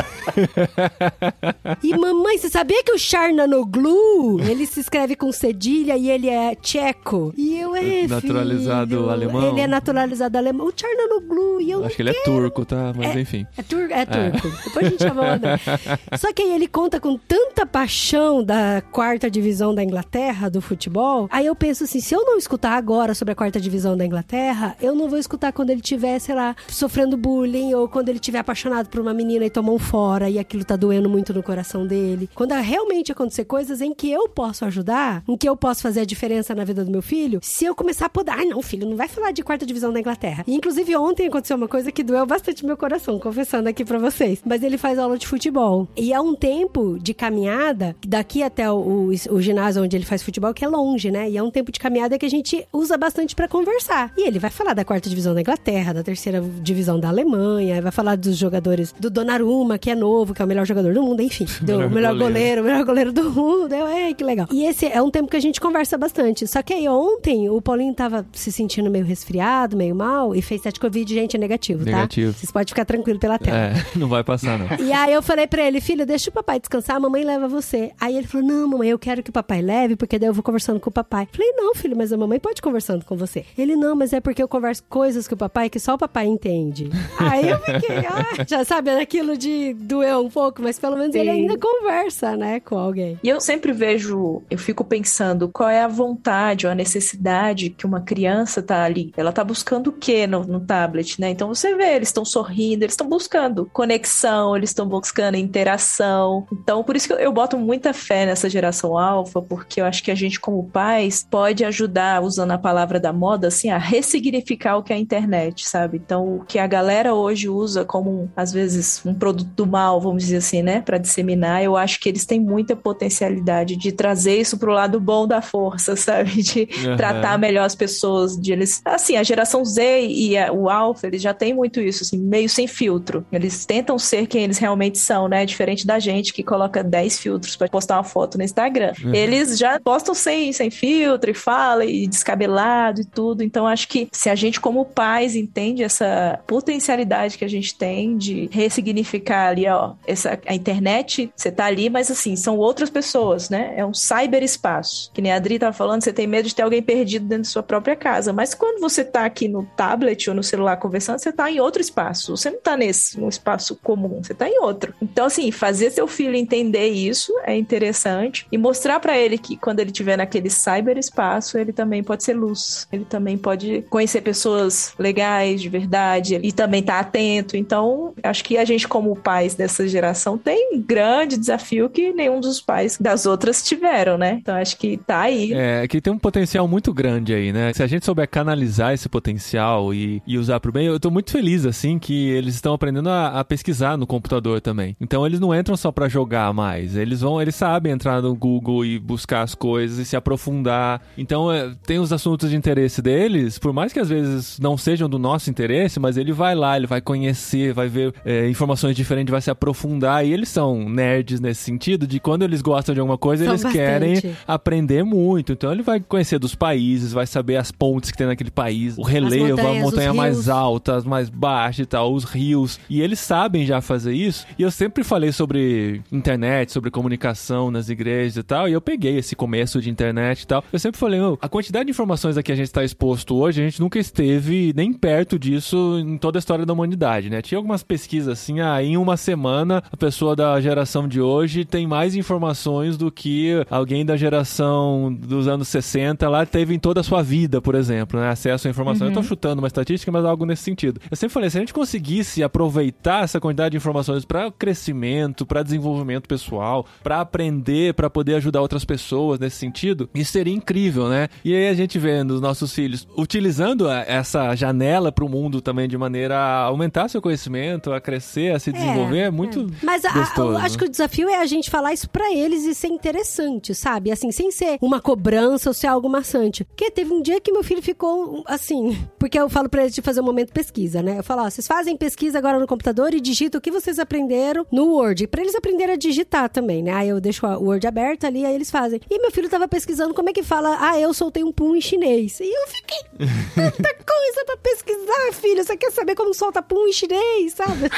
E mamãe, você sabia que o Charnanoglu, ele se escreve com cedilha e ele é tcheco? E eu é Naturalizado filho, alemão? Ele é naturalizado alemão. O Charnanoglu, e eu não Acho que ele é turco, tá? Mas enfim. É, tur é turco. Depois a gente chama o. <laughs> Só que aí ele conta com tanta paixão da quarta divisão da Inglaterra, do futebol. Aí eu penso assim, se eu não escutar agora sobre a quarta divisão da Inglaterra, eu não vou escutar quando ele tiver, sei lá, sofrendo bullying ou quando ele tiver apaixonado por uma menina e tomou um fora e aquilo tá doendo muito no coração dele. Quando realmente acontecer coisas em que eu posso ajudar, em que eu posso fazer a diferença na vida do meu filho, se eu começar a podar, ai não, filho, não vai falar de quarta divisão da Inglaterra. E, inclusive ontem aconteceu uma coisa que doeu bastante meu coração, confessando aqui pra vocês. Mas ele faz aula de futebol. E há um tempo de caminhada, daqui até o, o, o ginásio onde ele faz futebol, que é longe, né? E é um tempo de caminhada que a gente usa bastante pra conversar. E ele vai falar da quarta divisão da Inglaterra, da terceira divisão da Alemanha, vai falar dos jogadores do Donnarumma, que é novo, que é o melhor jogador do mundo, enfim. <laughs> Do Melhor melhor goleiro. o melhor goleiro do mundo. Eu, é, que legal. E esse é um tempo que a gente conversa bastante. Só que aí ontem o Paulinho tava se sentindo meio resfriado, meio mal, e fez teste Covid, gente, é negativo, tá? Negativo. Vocês podem ficar tranquilo pela tela. É, <laughs> não vai passar, não. E aí eu falei pra ele, filho, deixa o papai descansar, a mamãe leva você. Aí ele falou, não, mamãe, eu quero que o papai leve, porque daí eu vou conversando com o papai. Falei, não, filho, mas a mamãe pode ir conversando com você. Ele, não, mas é porque eu converso coisas com o papai que só o papai entende. <laughs> aí eu fiquei, ah, já sabe, aquilo de doer um pouco, mas pelo menos ele Sim. ainda conversa, né, com alguém. E eu sempre vejo, eu fico pensando qual é a vontade ou a necessidade que uma criança tá ali. Ela tá buscando o que no, no tablet, né? Então você vê, eles estão sorrindo, eles estão buscando conexão, eles estão buscando interação. Então, por isso que eu, eu boto muita fé nessa geração alfa, porque eu acho que a gente, como pais, pode ajudar, usando a palavra da moda, assim, a ressignificar o que é a internet, sabe? sabe? Então, o que a galera hoje usa como, às vezes, um produto do mal, vamos dizer assim, né, para disseminar, eu acho que eles têm muita potencialidade de trazer isso pro lado bom da força, <laughs> sabe? De uhum. tratar melhor as pessoas, de eles, assim, a geração Z e a, o Alpha, eles já têm muito isso, assim, meio sem filtro. Eles tentam ser quem eles realmente são, né? Diferente da gente que coloca 10 filtros para postar uma foto no Instagram. Uhum. Eles já postam sem, sem filtro e fala e descabelado e tudo. Então, acho que se a gente, como pais, entende essa potencialidade que a gente tem de ressignificar ali, ó, essa, a internet, você tá ali, mas assim, são outras pessoas, né? É um cyberespaço. Que nem a Adri tava falando, você tem medo de ter alguém perdido dentro da sua própria casa. Mas quando você tá aqui no tablet ou no celular conversando, você tá em outro espaço. Você não tá nesse, num espaço comum, você tá em outro. Então, assim, fazer seu filho entender isso é interessante e mostrar para ele que quando ele estiver naquele cyberespaço, ele também pode ser luz. Ele também pode conhecer pessoas legais, de verdade, e também tá atento. Então, acho que a gente, como pais dessa geração, tem grande desafio que nenhum dos pais das outras tiveram, né? Então, acho que tá aí. É, que tem um potencial muito grande aí, né? Se a gente souber canalizar esse potencial e, e usar pro bem, eu tô muito feliz, assim, que eles estão aprendendo a, a pesquisar no computador também. Então, eles não entram só para jogar mais, eles vão, eles sabem entrar no Google e buscar as coisas e se aprofundar. Então, é, tem os assuntos de interesse deles, por mais que às vezes não sejam do nosso interesse, mas ele vai lá, ele vai conhecer, vai ver é, informações diferentes, vai se aprofundar. E eles são nerds nesse sentido, de quando eles gostam de alguma coisa, são eles bastante. querem aprender muito. Então, ele vai conhecer dos países, vai saber as pontes que tem naquele país, o relevo, a montanha mais alta, as mais baixa e tal, os rios. E eles sabem já fazer isso. E eu sempre falei sobre internet, sobre comunicação nas igrejas e tal, e eu peguei esse começo de internet e tal. Eu sempre falei, oh, a quantidade de informações a que a gente está exposto hoje, a gente nunca esteve nem perto disso em toda a história da humanidade, né? Tinha algumas pesquisas assim, ah, em uma semana a pessoa da geração de hoje tem mais informações do que alguém da geração dos anos 60 lá teve em toda a sua vida, por exemplo, né? Acesso à informação. Uhum. Eu tô chutando uma estatística, mas algo nesse sentido. Eu sempre falei, se a gente conseguisse aproveitar essa quantidade de informações para crescimento, para desenvolvimento pessoal, para aprender, para poder ajudar outras pessoas nesse sentido, isso seria incrível, né? E aí a gente vendo os nossos filhos utilizando essa janela para o mundo também de maneira a aumentar seu conhecimento, a crescer, a se é, desenvolver, é, é muito é. Mas gostoso. A, a, acho que o desafio é a gente falar isso para eles e ser interessante, sabe? Assim, sem ser uma cobrança ou ser algo maçante. Porque teve um dia que meu filho ficou assim, <laughs> porque eu falo para eles de fazer um momento pesquisa, né? Eu falo, ó, vocês fazem pesquisa agora no computador e digitam o que vocês aprenderam no Word, para eles aprenderem a digitar também, né? Aí eu deixo o Word aberto ali, aí eles fazem. E meu filho tava pesquisando como é que fala, ah, eu soltei um pum em chinês. E eu fiquei, tanta <laughs> coisa pra pesquisar, filho. Você quer saber como solta pum em chinês, sabe?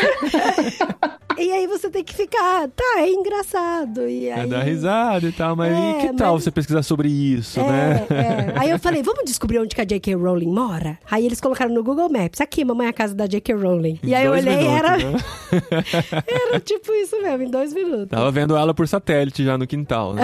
<laughs> e aí você tem que ficar, tá, é engraçado. E aí... É dar risada e tal, mas é, que tal mas... você pesquisar sobre isso, é, né? É. Aí eu falei, vamos descobrir onde que a J.K. Rowling mora? Aí eles colocaram no Google Maps, aqui, mamãe, a casa da J.K. Rowling. E aí eu olhei, minutos, era... Né? <laughs> era tipo isso mesmo, em dois minutos. Tava vendo ela por satélite já no quintal, né?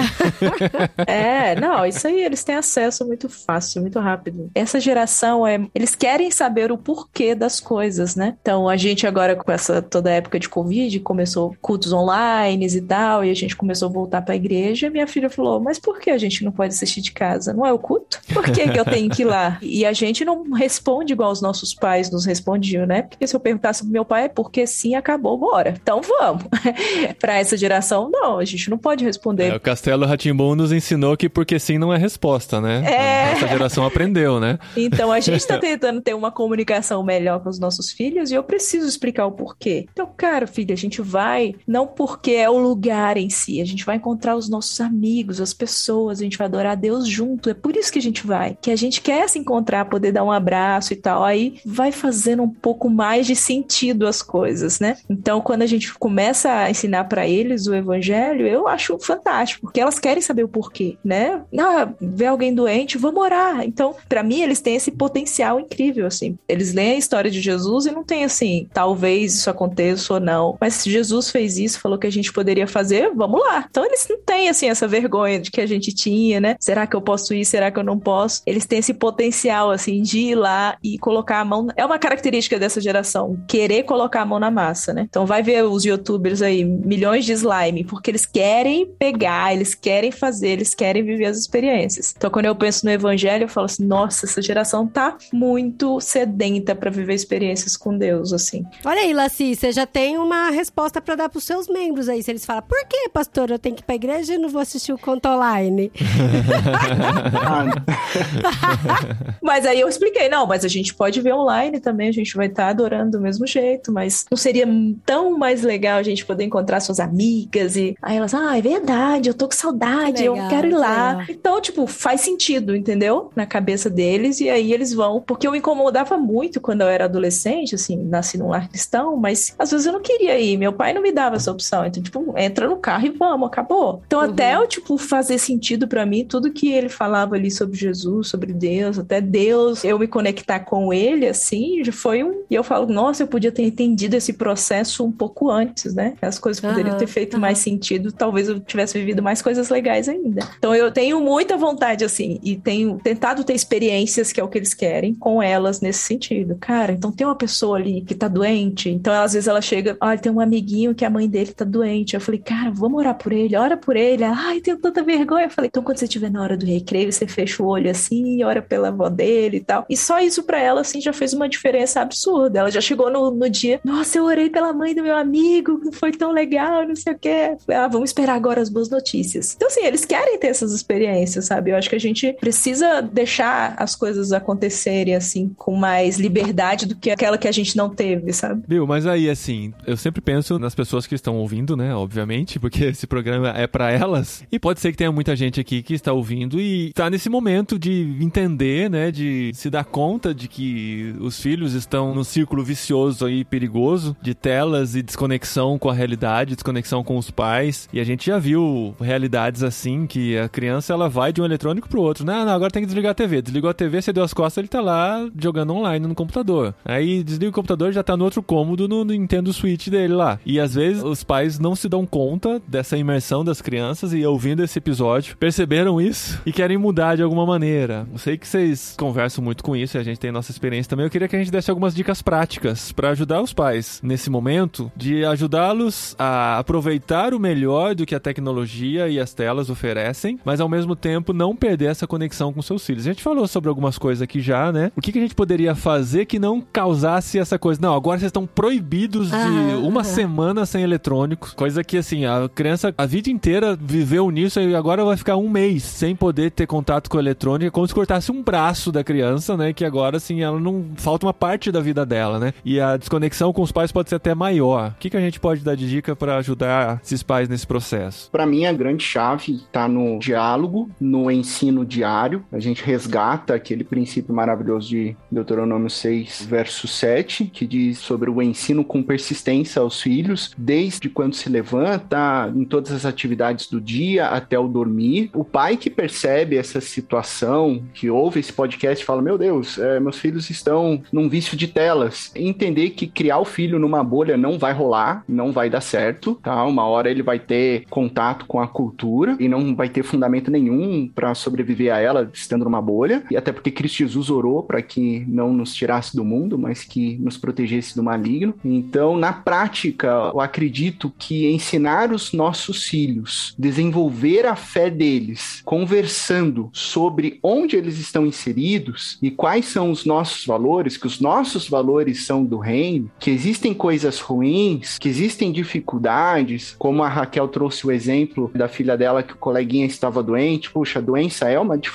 é, não, isso aí eles têm acesso muito fácil, muito rápido. Essa geração é, eles querem saber o porquê das coisas, né? Então a gente agora com essa toda a época de Covid começou cultos online e tal, e a gente começou a voltar para a igreja. E minha filha falou: "Mas por que a gente não pode assistir de casa? Não é o culto? Por que, que eu tenho que ir lá?" <laughs> E a gente não responde igual os nossos pais nos respondiam, né? Porque se eu perguntasse pro meu pai, é porque sim, acabou, bora. Então vamos. <laughs> para essa geração, não, a gente não pode responder. É, o Castelo Ratimbun nos ensinou que porque sim não é resposta, né? É. Essa geração aprendeu, né? Então a gente está <laughs> tentando ter uma comunicação melhor com os nossos filhos e eu preciso explicar o porquê. Então, cara, filho, a gente vai não porque é o lugar em si, a gente vai encontrar os nossos amigos, as pessoas, a gente vai adorar a Deus junto. É por isso que a gente vai, que a gente quer se encontrar, poder dar um abraço e tal. Aí vai fazendo um pouco mais de sentido as coisas, né? Então, quando a gente começa a ensinar para eles o evangelho, eu acho fantástico, porque elas querem saber o porquê, né? Ah, ver alguém doente, vamos orar. Então, para mim, eles têm esse potencial incrível, assim. Eles leem a história de Jesus e não tem assim, talvez isso aconteça ou não. Mas se Jesus fez isso, falou que a gente poderia fazer, vamos lá. Então, eles não têm, assim, essa vergonha de que a gente tinha, né? Será que eu posso ir? Será que eu não posso? Eles têm esse potencial, assim, de ir lá e colocar a mão. É uma característica dessa geração, querer colocar a mão na massa, né? Então, vai ver os youtubers aí, milhões de slime, porque eles querem pegar, eles querem fazer, eles querem viver as experiências. Então, quando eu penso no evangelho, eu falo assim: nossa, essa geração tá muito sedenta para viver experiências com Deus, assim. Olha aí, Laci, você já tem uma resposta pra dar pros seus membros aí. Se eles falam, por que, pastor, eu tenho que ir pra igreja e não vou assistir o conto online? <laughs> Mas aí eu expliquei, não, mas a gente pode ver online também, a gente vai estar adorando do mesmo jeito, mas não seria tão mais legal a gente poder encontrar suas amigas e aí elas, ah, é verdade, eu tô com saudade, Legal, eu quero ir lá. legal. Então, tipo, faz sentido, entendeu? Na cabeça deles e aí eles vão, porque eu me incomodava muito quando eu era adolescente, assim, nasci num lar cristão, mas às vezes eu não queria ir, meu pai não me dava essa opção, então, tipo, entra no carro e vamos, acabou. Então, até eu, tipo, fazer sentido pra mim, tudo que ele falava ali sobre Jesus, sobre Deus, até Deus, eu me conectar com ele, assim, já foi um. E eu falo, nossa, eu podia ter entendido esse processo um pouco antes, né? As coisas poderiam ter feito aham. mais sentido, talvez eu tivesse vivido mais coisas legais ainda. Então eu tenho muita vontade, assim, e tenho tentado ter experiências, que é o que eles querem, com elas nesse sentido. Cara, então tem uma pessoa ali que tá doente, então às vezes ela chega, olha, tem um amiguinho que a mãe dele tá doente. Eu falei, cara, vamos orar por ele, ora por ele. Ai, tenho tanta vergonha. Eu falei, então quando você estiver na hora do recreio, você fecha o olho assim, ora pela avó dele e tal. E só isso pra ela, assim, já fez uma diferença absurda. Ela já chegou no, no dia, nossa, eu orei pela mãe do meu amigo, que foi tão legal, não sei o quê. Ah, vamos esperar agora as boas notícias. Então, assim, eles querem ter essas experiências, sabe? Eu acho que a gente precisa deixar as coisas acontecerem, assim, com mais liberdade do que aquela que a gente não teve, sabe? Viu, mas aí, assim, eu sempre penso nas pessoas que estão ouvindo, né? Obviamente, porque esse programa é pra elas. E pode ser que tenha muita gente aqui que está ouvindo e tá nesse momento de entender, né? De se dar conta de que os filhos estão num círculo vicioso aí, perigoso, de telas e desconexão com a realidade, desconexão com os pais. E a gente já viu realidades assim que a criança ela vai de um eletrônico pro outro. Não, não, agora tem que desligar a TV. Desligou a TV, você deu as costas, ele tá lá jogando online no computador. Aí desliga o computador, já tá no outro cômodo no Nintendo Switch dele lá. E às vezes os pais não se dão conta dessa imersão das crianças e ouvindo esse episódio, perceberam isso e querem mudar de alguma maneira. Eu sei que vocês conversam muito com isso e a gente tem nossa experiência também. Eu queria que a gente desse algumas dicas práticas para ajudar os pais nesse momento, de ajudá-los a aproveitar o melhor do que a tecnologia e as telas oferecem, mas ao mesmo tempo não perder essa conexão com seus filhos. A gente falou sobre algumas coisas aqui já, né? O que, que a gente poderia fazer que não causasse essa coisa? Não, agora vocês estão proibidos de Aham, uma semana sem eletrônicos. Coisa que, assim, a criança a vida inteira viveu nisso e agora vai ficar um mês sem poder ter contato com o eletrônico. É como se cortasse um braço da criança, né? Que agora, assim, ela não. Falta uma parte da vida dela, né? E a desconexão com os pais pode ser até maior. O que, que a gente pode dar de dica para ajudar esses pais nesse processo? Para mim, a grande chave está no diálogo, no ensino A gente resgata aquele princípio maravilhoso de Deuteronômio 6, verso 7, que diz sobre o ensino com persistência aos filhos, desde quando se levanta, em todas as atividades do dia até o dormir. O pai que percebe essa situação, que ouve esse podcast fala: Meu Deus, é, meus filhos estão num vício de telas. Entender que criar o filho numa bolha não vai rolar, não vai dar certo, tá? Uma hora ele vai ter contato com a cultura e não vai ter fundamento nenhum para sobreviver a ela estando numa bolha. E até porque Cristo Jesus orou para que não nos tirasse do mundo, mas que nos protegesse do maligno. Então, na prática, eu acredito que ensinar os nossos filhos, desenvolver a fé deles, conversando sobre onde eles estão inseridos e quais são os nossos valores, que os nossos valores são do reino, que existem coisas ruins, que existem dificuldades, como a Raquel trouxe o exemplo da filha dela que o coleguinha estava doente. Puxa, a doença é uma dificuldade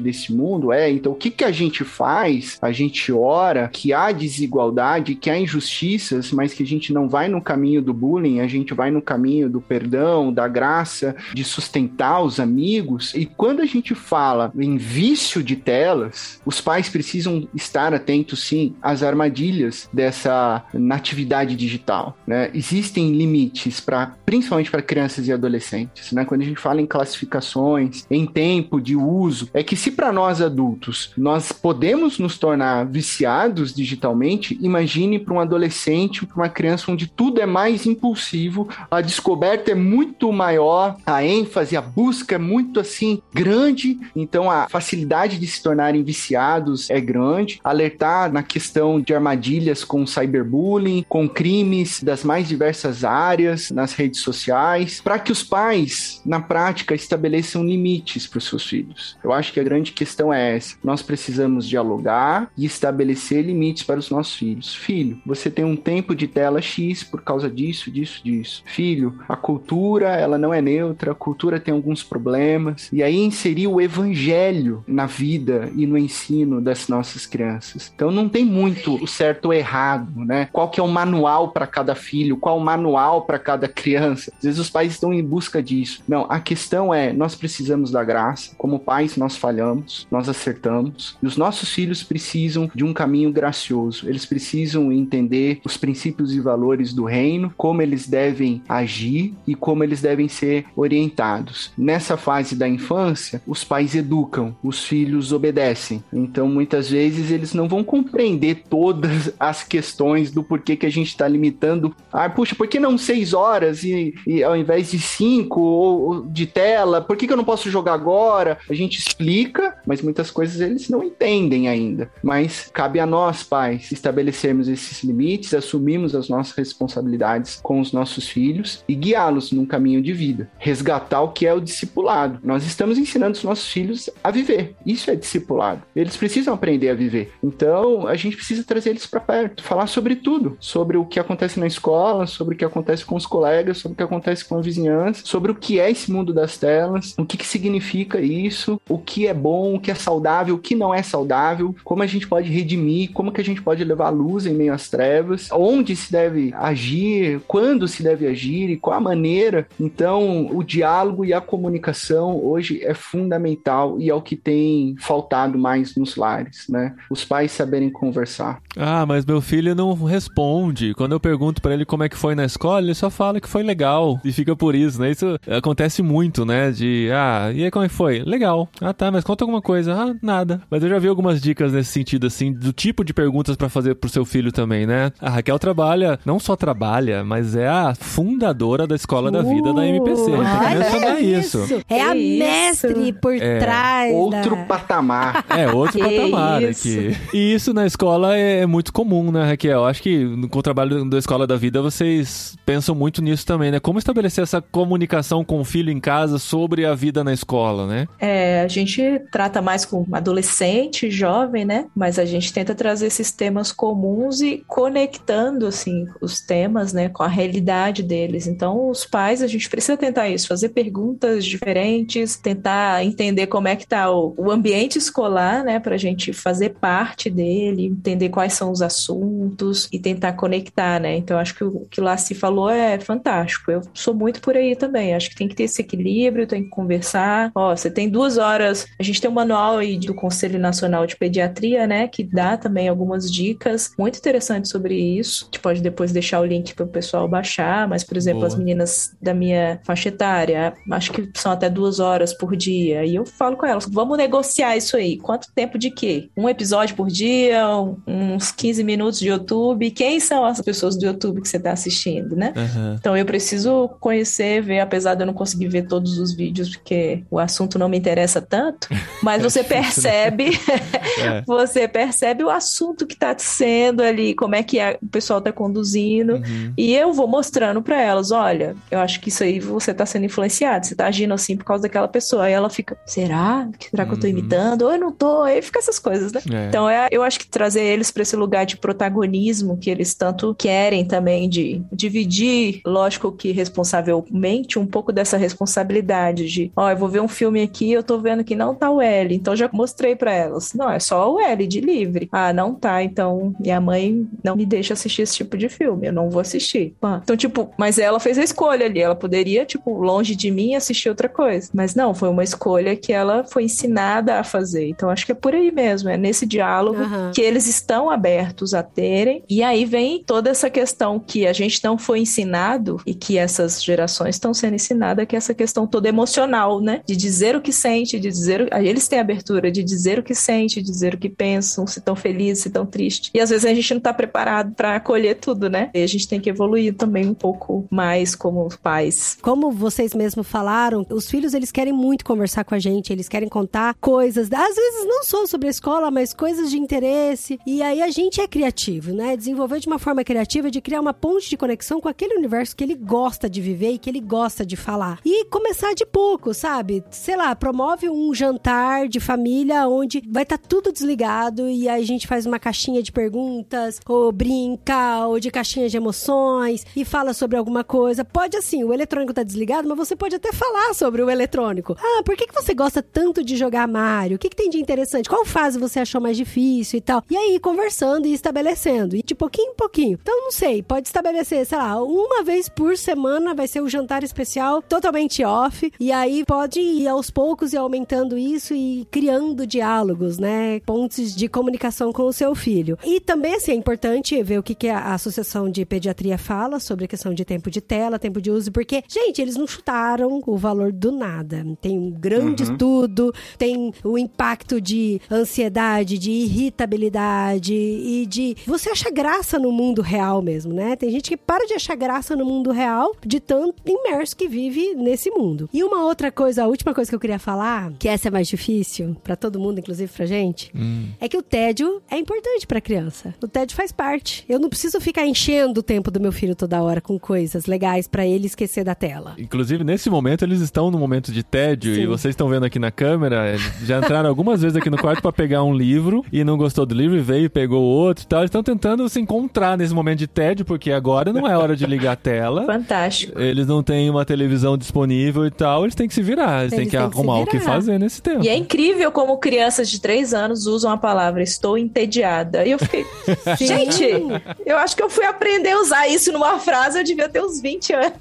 desse mundo, é. Então, o que que a gente faz? A gente ora que há desigualdade, que há injustiças, mas que a gente não vai no caminho do bullying, a gente vai no caminho do perdão, da graça, de sustentar os amigos. E quando a gente fala em vício de telas, os pais precisam estar atentos, sim, às armadilhas dessa natividade digital. Né? Existem limites para, principalmente para crianças e adolescentes. Né? Quando a gente fala em classificações, em tempo de uso, é que se para nós adultos nós podemos nos tornar viciados digitalmente, imagine para um adolescente, para uma criança onde tudo é mais impulsivo, a descoberta é muito maior, a ênfase, a busca é muito assim grande, então a facilidade de se tornarem viciados é grande. Alertar na questão de armadilhas com cyberbullying, com crimes das mais diversas áreas nas redes sociais, para que os pais, na prática, estabeleçam limites para os seus filhos. Eu acho que a grande questão é essa. Nós precisamos dialogar e estabelecer limites para os nossos filhos. Filho, você tem um tempo de tela X por causa disso, disso, disso. Filho, a cultura, ela não é neutra, a cultura tem alguns problemas. E aí inserir o evangelho na vida e no ensino das nossas crianças. Então não tem muito o certo ou errado, né? Qual que é o manual para cada filho, qual o manual para cada criança? Às vezes os pais estão em busca disso. Não, a questão é, nós precisamos da graça. Como pais nós falhamos, nós acertamos, e os nossos filhos precisam de um caminho gracioso. Eles precisam entender os princípios e valores do reino, como eles devem agir e como eles devem ser orientados. Nessa fase da infância, os pais educam, os filhos obedecem. Então, muitas vezes eles não vão compreender todas as questões do porquê que a gente está limitando. Ah, puxa, por que não seis horas e, e ao invés de cinco ou, de tela? Por que, que eu não posso jogar agora? A gente explica, mas muitas coisas eles não entendem ainda. Mas cabe a nós, pais, estabelecermos esses limites, assumirmos as nossas responsabilidades com os nossos filhos e guiá-los num caminho de vida. Resgatar o que é o discipulado. Nós estamos ensinando os nossos filhos a viver. Isso é discipulado. Eles precisam aprender a viver. Então, a gente precisa trazer eles para perto, falar sobre tudo, sobre o que acontece na escola, sobre o que acontece com os colegas, sobre o que acontece com a vizinhança, sobre o que é esse mundo das telas, o que, que significa isso, o que é bom, o que é saudável, o que não é saudável, como a gente pode redimir, como que a gente pode levar luz em meio às trevas, onde se deve agir, quando se deve agir e qual a maneira. Então, o diálogo e a comunicação hoje é fundamental e é o que tem faltado mais nos lares, né? Os pais saberem conversar. Ah, mas meu filho não responde. Quando eu pergunto para ele como é que foi na escola, ele só fala que foi legal e fica por isso, né? Isso acontece muito, né? De, ah, e aí como é que foi? Legal. Ah, tá, mas conta alguma coisa. Ah, nada. Mas eu já vi algumas dicas nesse sentido, assim, do tipo de perguntas para fazer pro seu filho também, né? A Raquel trabalha, não só trabalha, mas é a fundadora da Escola da Vida da MPC. A gente tem que mencionar isso. É a mestre isso. por É. trás. Outro da... patamar. <laughs> É, outro Que patamar isso. aqui. E isso na escola é muito comum, né, Raquel? Acho que com o trabalho da Escola da Vida vocês pensam muito nisso também, né? Como estabelecer essa comunicação com o filho em casa sobre a vida na escola, né? É, a gente trata mais com adolescente, jovem, né? Mas a gente tenta trazer esses temas comuns e conectando, assim, os temas, né, com a realidade deles. Então, os pais, a gente precisa tentar isso, fazer perguntas diferentes, tentar entender como é que tá o, o ambiente escolar, né, pra gente fazer parte dele, entender quais são os assuntos e tentar conectar, né? Então, acho que o que o Laci falou é fantástico. Eu sou muito por aí também. Acho que tem que ter esse equilíbrio, tem que conversar. Ó, você tem duas horas. A gente tem um manual aí do Conselho Nacional de Pediatria, né? Que dá também algumas dicas muito interessantes sobre isso. A gente pode depois deixar o link para o pessoal baixar, mas, por exemplo, Boa. as meninas da minha faixa etária, acho que são até duas horas por dia. E eu falo com elas: vamos negociar isso aí. Quanto tempo de quê? Um episódio por dia, uns 15 minutos de YouTube. Quem são as pessoas do YouTube que você está assistindo, né? Aham. Então eu preciso conhecer, ver, apesar de eu não conseguir ver todos os vídeos, porque o assunto não me interessa tanto, mas você <laughs> percebe, <laughs> É. você percebe o assunto que está sendo ali, como é que a- o pessoal está conduzindo. Uhum. E eu vou mostrando para elas, olha, eu acho que isso aí você tá sendo influenciado, você tá agindo assim por causa daquela pessoa. Aí ela fica, será? Será que eu tô Uhum. imitando? Ou eu não tô? Aí fica essas coisas, né? É. Então, é, eu acho que trazer eles para esse lugar de protagonismo que eles tanto querem também, de dividir, lógico que responsavelmente, um pouco dessa responsabilidade de, ó, eu vou ver um filme aqui, eu tô vendo que não tá o L, então já mostrei para elas. Não, é só o L de livre. Ah, não tá, então minha mãe não me deixa assistir esse tipo de filme, eu não vou assistir. Pá. Então, tipo, mas ela fez a escolha ali, ela poderia, tipo, longe de mim assistir outra coisa. Mas não, foi uma escolha que ela foi ensinada a fazer. Então, acho que é por aí mesmo, é nesse diálogo Aham. que eles estão abertos a terem. E aí vem toda essa questão que a gente não foi ensinado e que essas gerações estão sendo ensinadas, que é essa questão toda emocional, né? De dizer o que sente, de dizer. Eles têm abertura de dizer o que sente, dizer o que pensam, se estão felizes, se estão tristes. E às vezes a gente não tá preparado para acolher tudo, né? E a gente tem que evoluir também um pouco mais como pais. Como vocês mesmos falaram, os filhos eles querem muito conversar com a gente, eles querem contar coisas, às vezes não só sobre a escola, mas coisas de interesse. E aí a gente é criativo, né? Desenvolver de uma forma criativa de criar uma ponte de conexão com aquele universo que ele gosta de viver e que ele gosta de falar. E começar de pouco, sabe? Sei lá, promove um jantar de família onde vai estar tudo desligado e aí a gente faz uma caixinha de perguntas, ou brinca, ou de caixinha de emoções e fala sobre alguma coisa. Pode assim, o eletrônico tá desligado, mas você pode até falar sobre o eletrônico. Ah, por que, que você gosta tanto de jogar Mario? O que, que tem de interessante? Qual fase você achou mais difícil e tal? E aí, conversando e estabelecendo. E de pouquinho em pouquinho. Então, não sei, pode estabelecer, sei lá, uma vez por semana vai ser o jantar especial totalmente off. E aí pode ir aos poucos e aumentando isso e criando diálogos, né? Pontos de comunicação com o seu filho. E também, assim, é importante ver o que, que a Associação de Pediatria fala sobre a questão de tempo de tela, tempo de uso, porque, gente, eles não chutaram o valor do nada. Tem um grande estudo, tem o impacto de ansiedade, de irritabilidade e de. Você acha graça no mundo real mesmo, né? Tem gente que para de achar graça no mundo real de tanto imerso que vive nesse mundo. E uma outra coisa, a última coisa que eu queria falar, que essa é mais difícil pra todo mundo, inclusive pra gente, é que o tédio é importante pra criança. O tédio faz parte. Eu não preciso ficar enchendo o tempo do meu filho toda hora com coisas legais pra ele esquecer da tela. Inclusive, nesse momento, eles estão no momento de tédio Sim. e vocês estão vendo aqui na câmera, já entraram algumas vezes aqui no quarto pra pegar um livro e não gostou do livro e veio e pegou outro e tal. Eles estão tentando se encontrar nesse momento de tédio, porque agora não é hora de ligar a tela. Fantástico. Eles não têm uma televisão disponível e tal, eles têm que se virar, eles, têm Eles que têm que arrumar o que virar. Fazer nesse tempo. E é incrível como crianças de 3 anos usam a palavra estou entediada. E eu fiquei, <laughs> gente, eu acho que eu fui aprender a usar isso numa frase, eu devia ter uns 20 anos.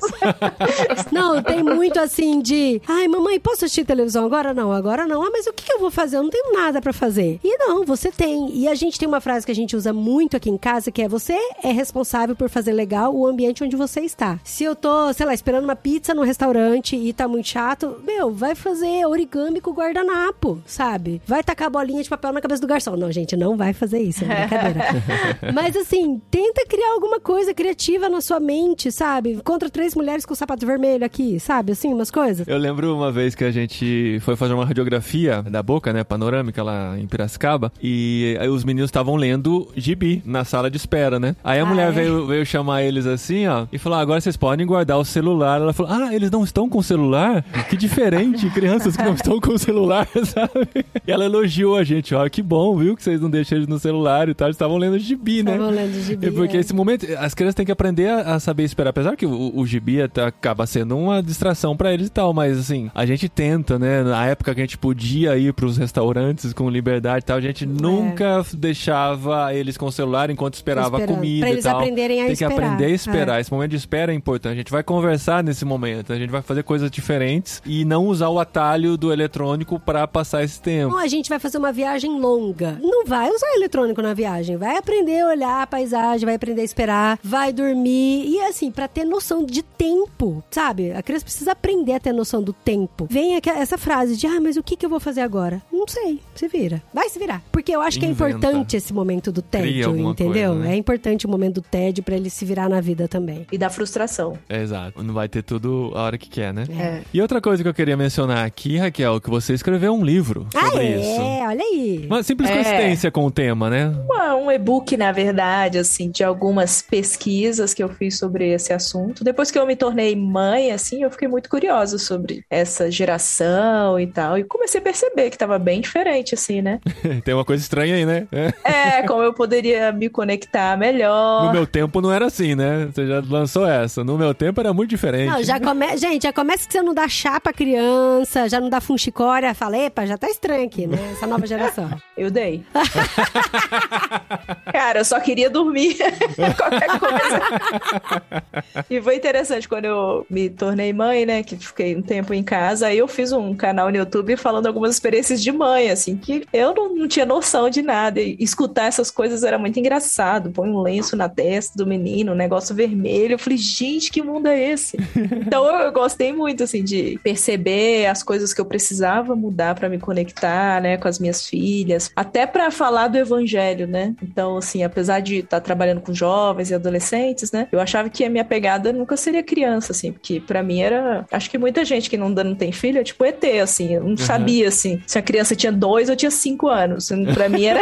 <laughs> Não, tem muito assim de. Ai, mamãe, posso assistir televisão agora? Não, agora não. Ah, mas o que eu vou fazer? Eu não tenho nada pra fazer. E não, você tem. E a gente tem uma frase que a gente usa muito aqui em casa, que é você é responsável por fazer legal o ambiente onde você está. Se eu tô, sei lá, esperando uma pizza no restaurante e tá muito chato, meu, vai fazer origami com guardanapo, sabe? Vai tacar bolinha de papel na cabeça do garçom. Não, gente, não vai fazer isso, é brincadeira. <laughs> Mas assim, tenta criar alguma coisa criativa na sua mente, sabe? Contra três mulheres com sapato vermelho aqui, sabe? Assim, umas coisas. Eu lembro uma vez que a gente foi fazer uma radiografia da boca, né, panorâmica lá em Piracicaba, e os meninos estavam lendo gibi na sala de espera, né? Aí a Ah, mulher é? veio, veio chamar eles assim, ó, e falou: ah, agora vocês podem guardar o celular. Ela falou: ah, eles não estão com celular? Que diferente, <laughs> crianças que não estão com celular, <laughs> sabe? E ela elogiou a gente, ó, que bom, viu, que vocês não deixam eles no celular e tal, eles estavam lendo gibi, né? Estavam lendo gibi, É porque é. esse momento, as crianças têm que aprender a, a saber esperar. Apesar que o, o gibi acaba sendo uma distração pra eles e tal, mas assim, a gente tenta, né? Na época que a gente podia ir pros restaurantes com liberdade e tal, a gente nunca deixava eles com o celular enquanto esperava a comida Pra e eles tal. aprenderem a Tem que esperar. aprender a esperar. É. Esse momento de espera é importante. A gente vai conversar nesse momento, a gente vai fazer coisas diferentes e não usar o atalho do eletrônico pra passar esse tempo. Ou a gente vai fazer uma viagem longa. Não vai usar eletrônico na viagem. Vai aprender a olhar a paisagem, vai aprender a esperar, vai dormir. E assim, pra ter noção de tempo, sabe? A criança precisa aprender a ter noção do tempo. Vem aqui essa frase de, ah, mas o que, que eu vou fazer agora? Não sei, se vira. Vai se virar. Porque eu acho que é Inventa. importante esse momento do tédio, entendeu? coisa, né? É importante o momento do tédio pra ele se virar na vida também. E da frustração. É, exato. Não vai ter tudo a hora que quer, né? É. E outra coisa que eu queria mencionar aqui, Raquel, que você escreveu um livro Ah, sobre é? isso. Olha aí. Uma simples É. coincidência com o tema, né? Uma- um e-book, na verdade, assim, de algumas pesquisas que eu fiz sobre esse assunto. Depois que eu me tornei mãe, assim, eu fiquei muito curiosa sobre essa geração e tal. E comecei a perceber que tava bem diferente, assim, né? <laughs> Tem uma coisa estranha aí, né? É. É, como eu poderia me conectar No melhor. meu tempo não era assim, né? Você já lançou essa. No meu tempo era muito diferente. Não, já come... Gente, já começa que você não dá chá pra criança, já não dá funchicória. Fala, epa, já tá estranho aqui, né? Essa nova geração. <laughs> Eu dei. <laughs> Cara, eu só queria dormir. <laughs> Qualquer coisa. E foi interessante quando eu me tornei mãe, né? Que fiquei um tempo em casa. Aí eu fiz um canal no YouTube falando algumas experiências de mãe, assim, que eu não, não tinha noção de nada. E escutar essas coisas era muito engraçado. Põe um lenço na testa do menino, um negócio vermelho. Eu falei, gente, que mundo é esse? Então eu, eu gostei muito, assim, de perceber as coisas que eu precisava mudar pra me conectar, né, com as minhas filhas, até pra falar do evangelho, né? Então, assim, apesar de estar trabalhando com jovens e adolescentes, né, eu achava que a minha pegada nunca seria criança, assim, porque pra mim era, acho que muita gente que não, não tem filho é tipo ET, assim, eu não sabia, assim, se a criança tinha dois ou tinha cinco anos. <laughs> Pra mim era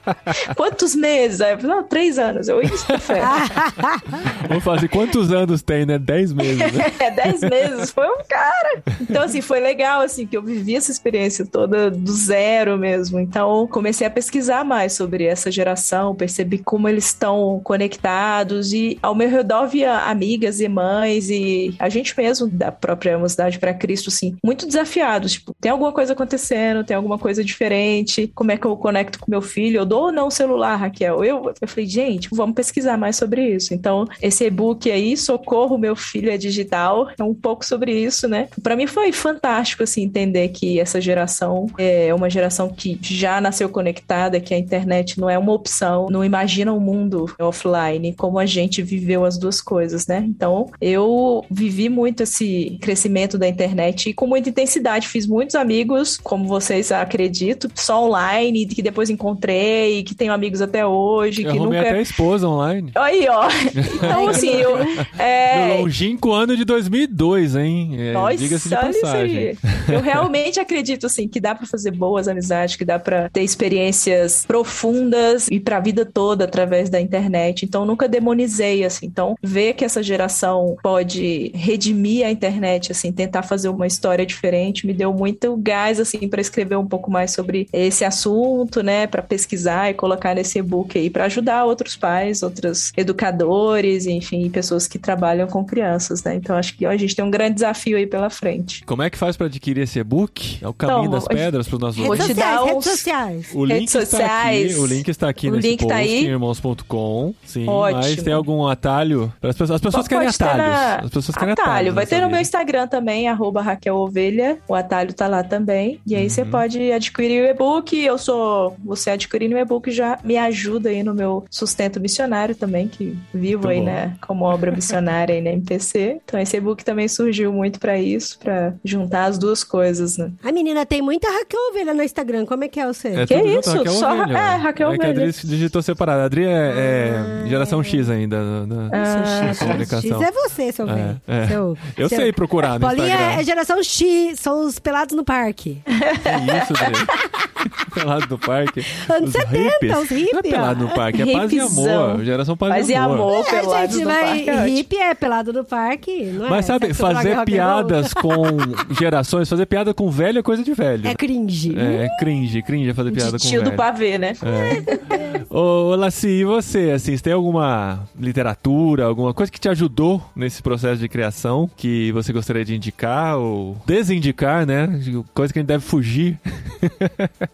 <laughs> quantos meses? Aí eu falei, não, três anos. Eu, isso. <laughs> Vamos fazer quantos anos tem, né? Dez meses, né? É, 10 meses, foi um cara. Então, assim, foi legal, assim, que eu vivi essa experiência toda do zero mesmo. Então, comecei a pesquisar mais sobre essa geração, percebi como eles estão conectados e ao meu redor via amigas e mães e a gente mesmo da própria Mocidade para Cristo, assim, muito desafiados. Tipo, tem alguma coisa acontecendo, tem alguma coisa diferente, como é que eu conecto com meu filho? Eu dou ou não o celular, Raquel? Eu, eu falei, gente, vamos pesquisar mais sobre isso. Então, esse e-book aí, Socorro, Meu Filho é Digital, é um pouco sobre isso, né? Para mim foi fantástico, assim, entender que essa geração é uma geração que já nasceu conectada, que a internet não é uma opção, não imagina um mundo offline, como a gente viveu as duas coisas, né? Então, eu vivi muito esse crescimento da internet e com muita intensidade. Fiz muitos amigos, como vocês acredito, só online, que depois encontrei, que tenho amigos até hoje. Eu que nunca... até esposa online. Aí, ó. <laughs> Então, assim, eu. É... No longínquo ano de 2002, hein? É, Nossa, Diga-se de passagem. Eu realmente acredito, assim, que dá pra fazer boas amizades, que dá pra ter experiências profundas e pra vida toda através da internet. Então, nunca demonizei, assim. Então, ver que essa geração pode redimir a internet, assim, tentar fazer uma história diferente, me deu muito gás, assim, pra escrever um pouco mais sobre esse assunto, né? Pra pesquisar e colocar nesse e-book aí, pra ajudar outros pais, outros educadores, enfim, pessoas que trabalham com crianças, né? Então, acho que ó, a gente tem um grande desafio aí pela frente. Como é que faz pra adquirir esse e-book? É o caminho Então, das pedras para os nossos Vou Redes ouvintes? te dar sociais, redes sociais. O link Redes está aqui, sociais. o link está aqui O nesse link tá post, aí. em irmãos.com. Sim, Ótimo. mas tem algum atalho? As pessoas, as pessoas querem atalhos. na- As pessoas querem Atalho. atalhos. Vai ter no meu. Instagram também, arroba Raquel Ovelha. O atalho tá lá também. E aí Uhum. você pode adquirir o e-book. Eu sou. Você adquirindo o e-book já me ajuda aí no meu sustento missionário também, que vivo Muito aí, bom. né? Como obra missionária aí na MPC. Então esse e-book também surgiu muito pra isso, pra juntar as duas coisas, né? A menina tem muita Raquel Ovelha no Instagram. Como é que é o seu? É Que tudo junto, isso? Raquel Só- Ovelha. é, Raquel É que a Ovelha. Adri digitou separado. A Adri é, é Ah, geração X ainda. na- na- Isso, X, comunicação. X é você, seu velho. é. Seu- Eu seu- sei procurar no Paulinha Instagram. é geração X, são os pelados no parque. Que isso, Adri? <laughs> pelado no parque. Anos Os 70, hippies. os hippies, Não é pelado no parque, é paz e amor. Geração paz, Paz e e amor. amor, É, pelados gente, no mas parque. é hippie é pelado no parque, não é? Mas sabe, fazer piadas com <laughs> gerações, fazer piada com velho é coisa de velho. É cringe. É, é cringe, cringe é fazer piada De com tio do velho. pavê, né? É. Ô, ô, Laci, e você, assim, você tem alguma literatura, alguma coisa que te ajudou nesse processo de criação que você gostaria de indicar ou desindicar, né? Coisa que a gente deve fugir. <laughs>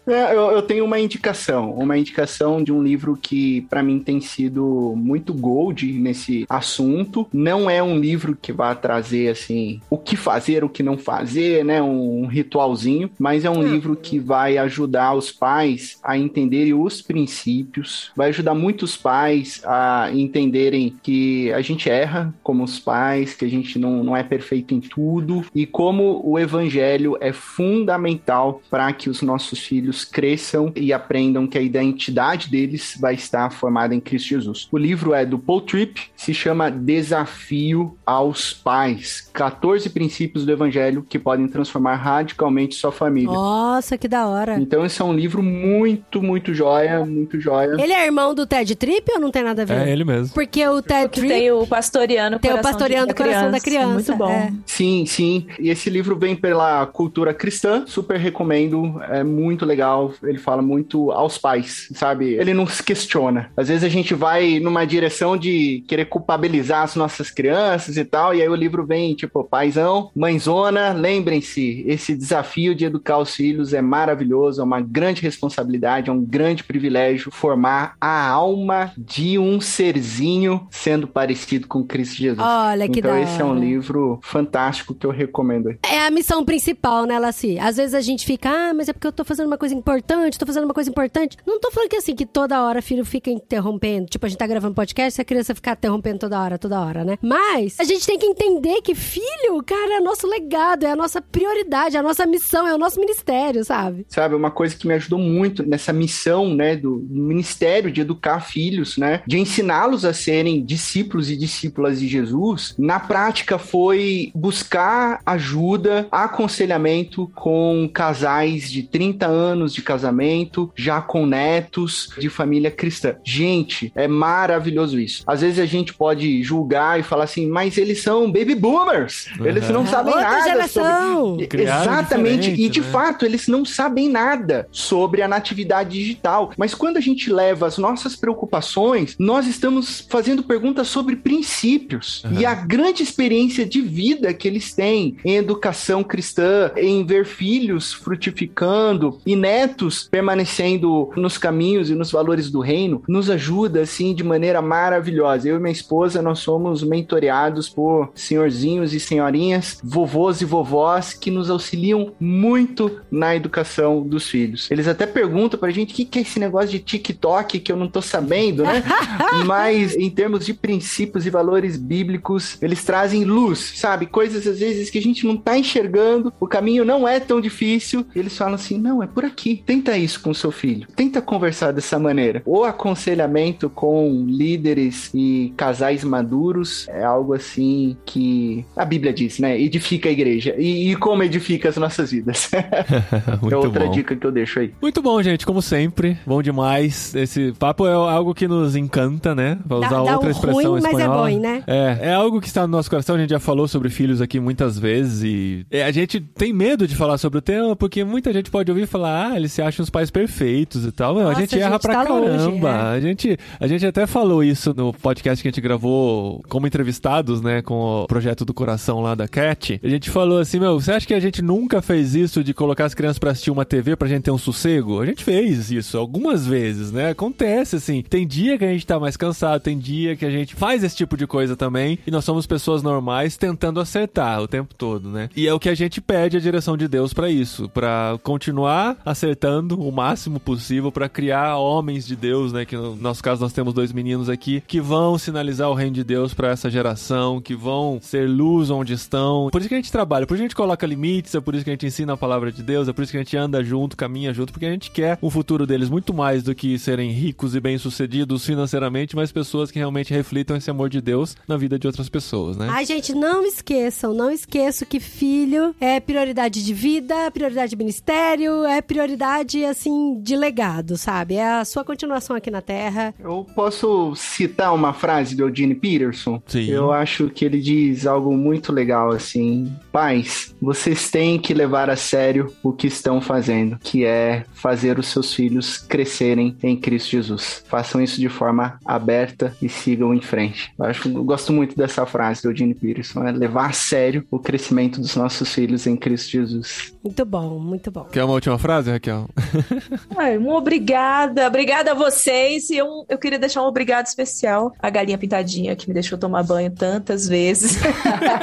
É, eu, eu tenho uma indicação, uma indicação de um livro que para mim tem sido muito gold nesse assunto. Não é um livro que vai trazer assim o que fazer, o que não fazer, né, um, ritualzinho, mas é um livro que vai ajudar os pais a entenderem os princípios, vai ajudar muitos pais a entenderem que a gente erra como os pais, que a gente não, não é perfeito em tudo e como o evangelho é fundamental para que os nossos filhos cresçam e aprendam que a identidade deles vai estar formada em Cristo Jesus. O livro é do Paul Tripp, se chama Desafio aos Pais: 14 princípios do evangelho que podem transformar radicalmente sua família. Nossa, que da hora. Então esse é um livro muito, muito joia, muito joia. Ele é irmão do Ted Tripp ou não tem nada a ver? É ele mesmo. Porque o Ted Que Tripp tem o pastoriano tem o Coração pastoreando da o coração da criança. Muito bom. é. Sim, sim. E esse livro vem pela cultura cristã, super recomendo, é muito legal. Ele fala muito aos pais, sabe? Ele não se questiona. Às vezes a gente vai numa direção de querer culpabilizar as nossas crianças e tal, e aí o livro vem tipo, paizão, mãezona, lembrem-se, esse desafio de educar os filhos é maravilhoso, é uma grande responsabilidade, é um grande privilégio formar a alma de um serzinho sendo parecido com Cristo Jesus. Olha que então esse é um livro fantástico que eu recomendo. É a missão principal, né, Laci? Às vezes a gente fica, ah, mas é porque eu tô fazendo uma coisa importante, tô fazendo uma coisa importante. Não tô falando que assim, que toda hora filho fica interrompendo. Tipo, a gente tá gravando podcast e a criança fica interrompendo toda hora, toda hora, né? Mas a gente tem que entender que filho, cara, é nosso legado, é a nossa prioridade, é a nossa missão, é o nosso ministério, sabe? Sabe, uma coisa que me ajudou muito nessa missão, né, do, ministério de educar filhos, né, de ensiná-los a serem discípulos e discípulas de Jesus, na prática foi buscar ajuda, aconselhamento com casais de 30 anos de casamento, já com netos, de família cristã. Gente, é maravilhoso isso. Às vezes a gente pode julgar e falar assim, mas eles são baby boomers. Eles Uhum. não sabem Outra nada geração. sobre... Criaram Exatamente. E de né? fato, eles não sabem nada sobre a natividade digital. Mas quando a gente leva as nossas preocupações, nós estamos fazendo perguntas sobre princípios. E a grande experiência de vida que eles têm em educação cristã, em ver filhos frutificando e netos permanecendo nos caminhos e nos valores do reino, nos ajuda assim de maneira maravilhosa. Eu e minha esposa, nós somos mentoreados por senhorzinhos e senhorinhas, vovôs e vovós que nos auxiliam muito na educação dos filhos. Eles até perguntam pra gente o que, que é esse negócio de TikTok que eu não tô sabendo, né? <laughs> Mas em termos de princípios e valores bíblicos, eles trazem luz, sabe? Coisas às vezes que a gente não tá enxergando, o caminho não é tão difícil. Eles falam assim: não, é por aqui. Tenta isso com seu filho. Tenta conversar dessa maneira. O aconselhamento com líderes e casais maduros é algo assim que a Bíblia diz, né? Edifica a igreja. E, e como edifica as nossas vidas. <laughs> Muito é outra bom. dica que eu deixo aí. Muito bom, gente, como sempre. Bom demais. Esse papo é algo que nos encanta, né? Pra Dá- usar dá outra um expressão ruim, mas é espanhola. bom, né? É, é algo que está no nosso coração. A gente já falou sobre filhos aqui muitas vezes e é, a gente tem medo de falar sobre o tema porque muita gente pode ouvir e falar, ah, eles se acham os pais perfeitos e tal. Meu, a Nossa, gente a erra gente pra tá longe, caramba. é. A gente, a gente até falou isso no podcast que a gente gravou como entrevistados, né, com o projeto do coração lá da Cat. A gente falou assim, meu, você acha que a gente nunca fez isso de colocar as crianças pra assistir uma TV pra gente ter um sossego? A gente fez isso algumas vezes, né? Acontece assim. Tem dia que a gente tá mais cansado, tem dia que a gente faz esse tipo de coisa também e nós somos pessoas normais tentando acertar o tempo todo, né? E é o que a gente pede a direção de Deus pra isso, Pra continuar acertando o máximo possível pra criar homens de Deus, né? Que no nosso caso nós temos dois meninos aqui que vão sinalizar o reino de Deus pra essa geração, que vão ser luz onde estão. Por isso que a gente trabalha, por isso que a gente coloca limites, é por isso que a gente ensina a palavra de Deus, é por isso que a gente anda junto, caminha junto, porque a gente quer o futuro deles muito mais do que serem ricos e bem-sucedidos financeiramente, mas pessoas que realmente reflitam esse amor de Deus na vida de outras pessoas, né? Ai, gente, não esqueçam, não esqueçam que filho é prioridade de vida, prioridade de ministério, é prioridade, assim, de legado, sabe? É a sua continuação aqui na Terra. Eu posso citar uma frase do Eugene Peterson? Sim. Eu acho que ele diz algo muito legal assim: Pais, vocês têm que levar a sério o que estão fazendo, que é fazer os seus filhos crescerem em Cristo Jesus. Façam isso de forma aberta e sigam em frente. Eu acho eu gosto muito dessa frase do Eugene Peterson, é levar a sério o crescimento dos nossos filhos em Cristo Jesus. Muito bom, muito bom. Quer uma última frase, Raquel? <laughs> Ai, um obrigada. Obrigada a vocês. E eu, eu queria deixar um obrigado especial à galinha pintadinha que me deixou tomar banho tantas vezes.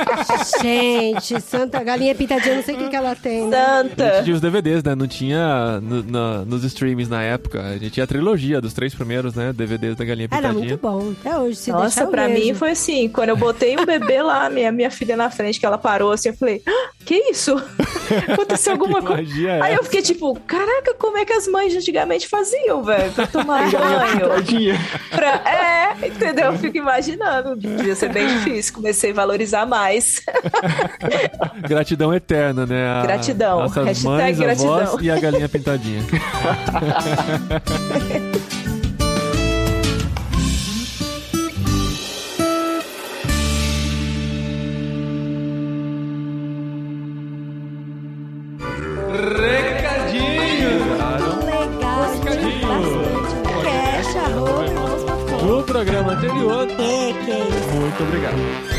<laughs> Gente, Santa Galinha Pintadinha, não sei o que, que ela tem. né? A gente tinha os DVDs, né? Não tinha no- na- nos streams na época. A gente tinha a trilogia dos três primeiros, né? DVDs da Galinha Era Pintadinha. muito bom. Até hoje, se Nossa, deixar, pra vejo. mim foi assim, quando eu botei o bebê lá, minha, minha filha na frente, que ela parou assim, eu falei, ah, que isso? <laughs> Aconteceu alguma coisa? é Aí eu fiquei tipo, caraca, como é que as mães antigamente faziam, velho? Pra tomar <laughs> banho. Pra... É, entendeu? Eu fico imaginando. Devia ser bem difícil. Comecei a valorizar mais. <laughs> Gratidão eterna, né? A- Gratidão. Nossas Hashtag mães, gratidão. avós e a galinha pintadinha. Programa anterior. É, que é isso. Muito obrigado.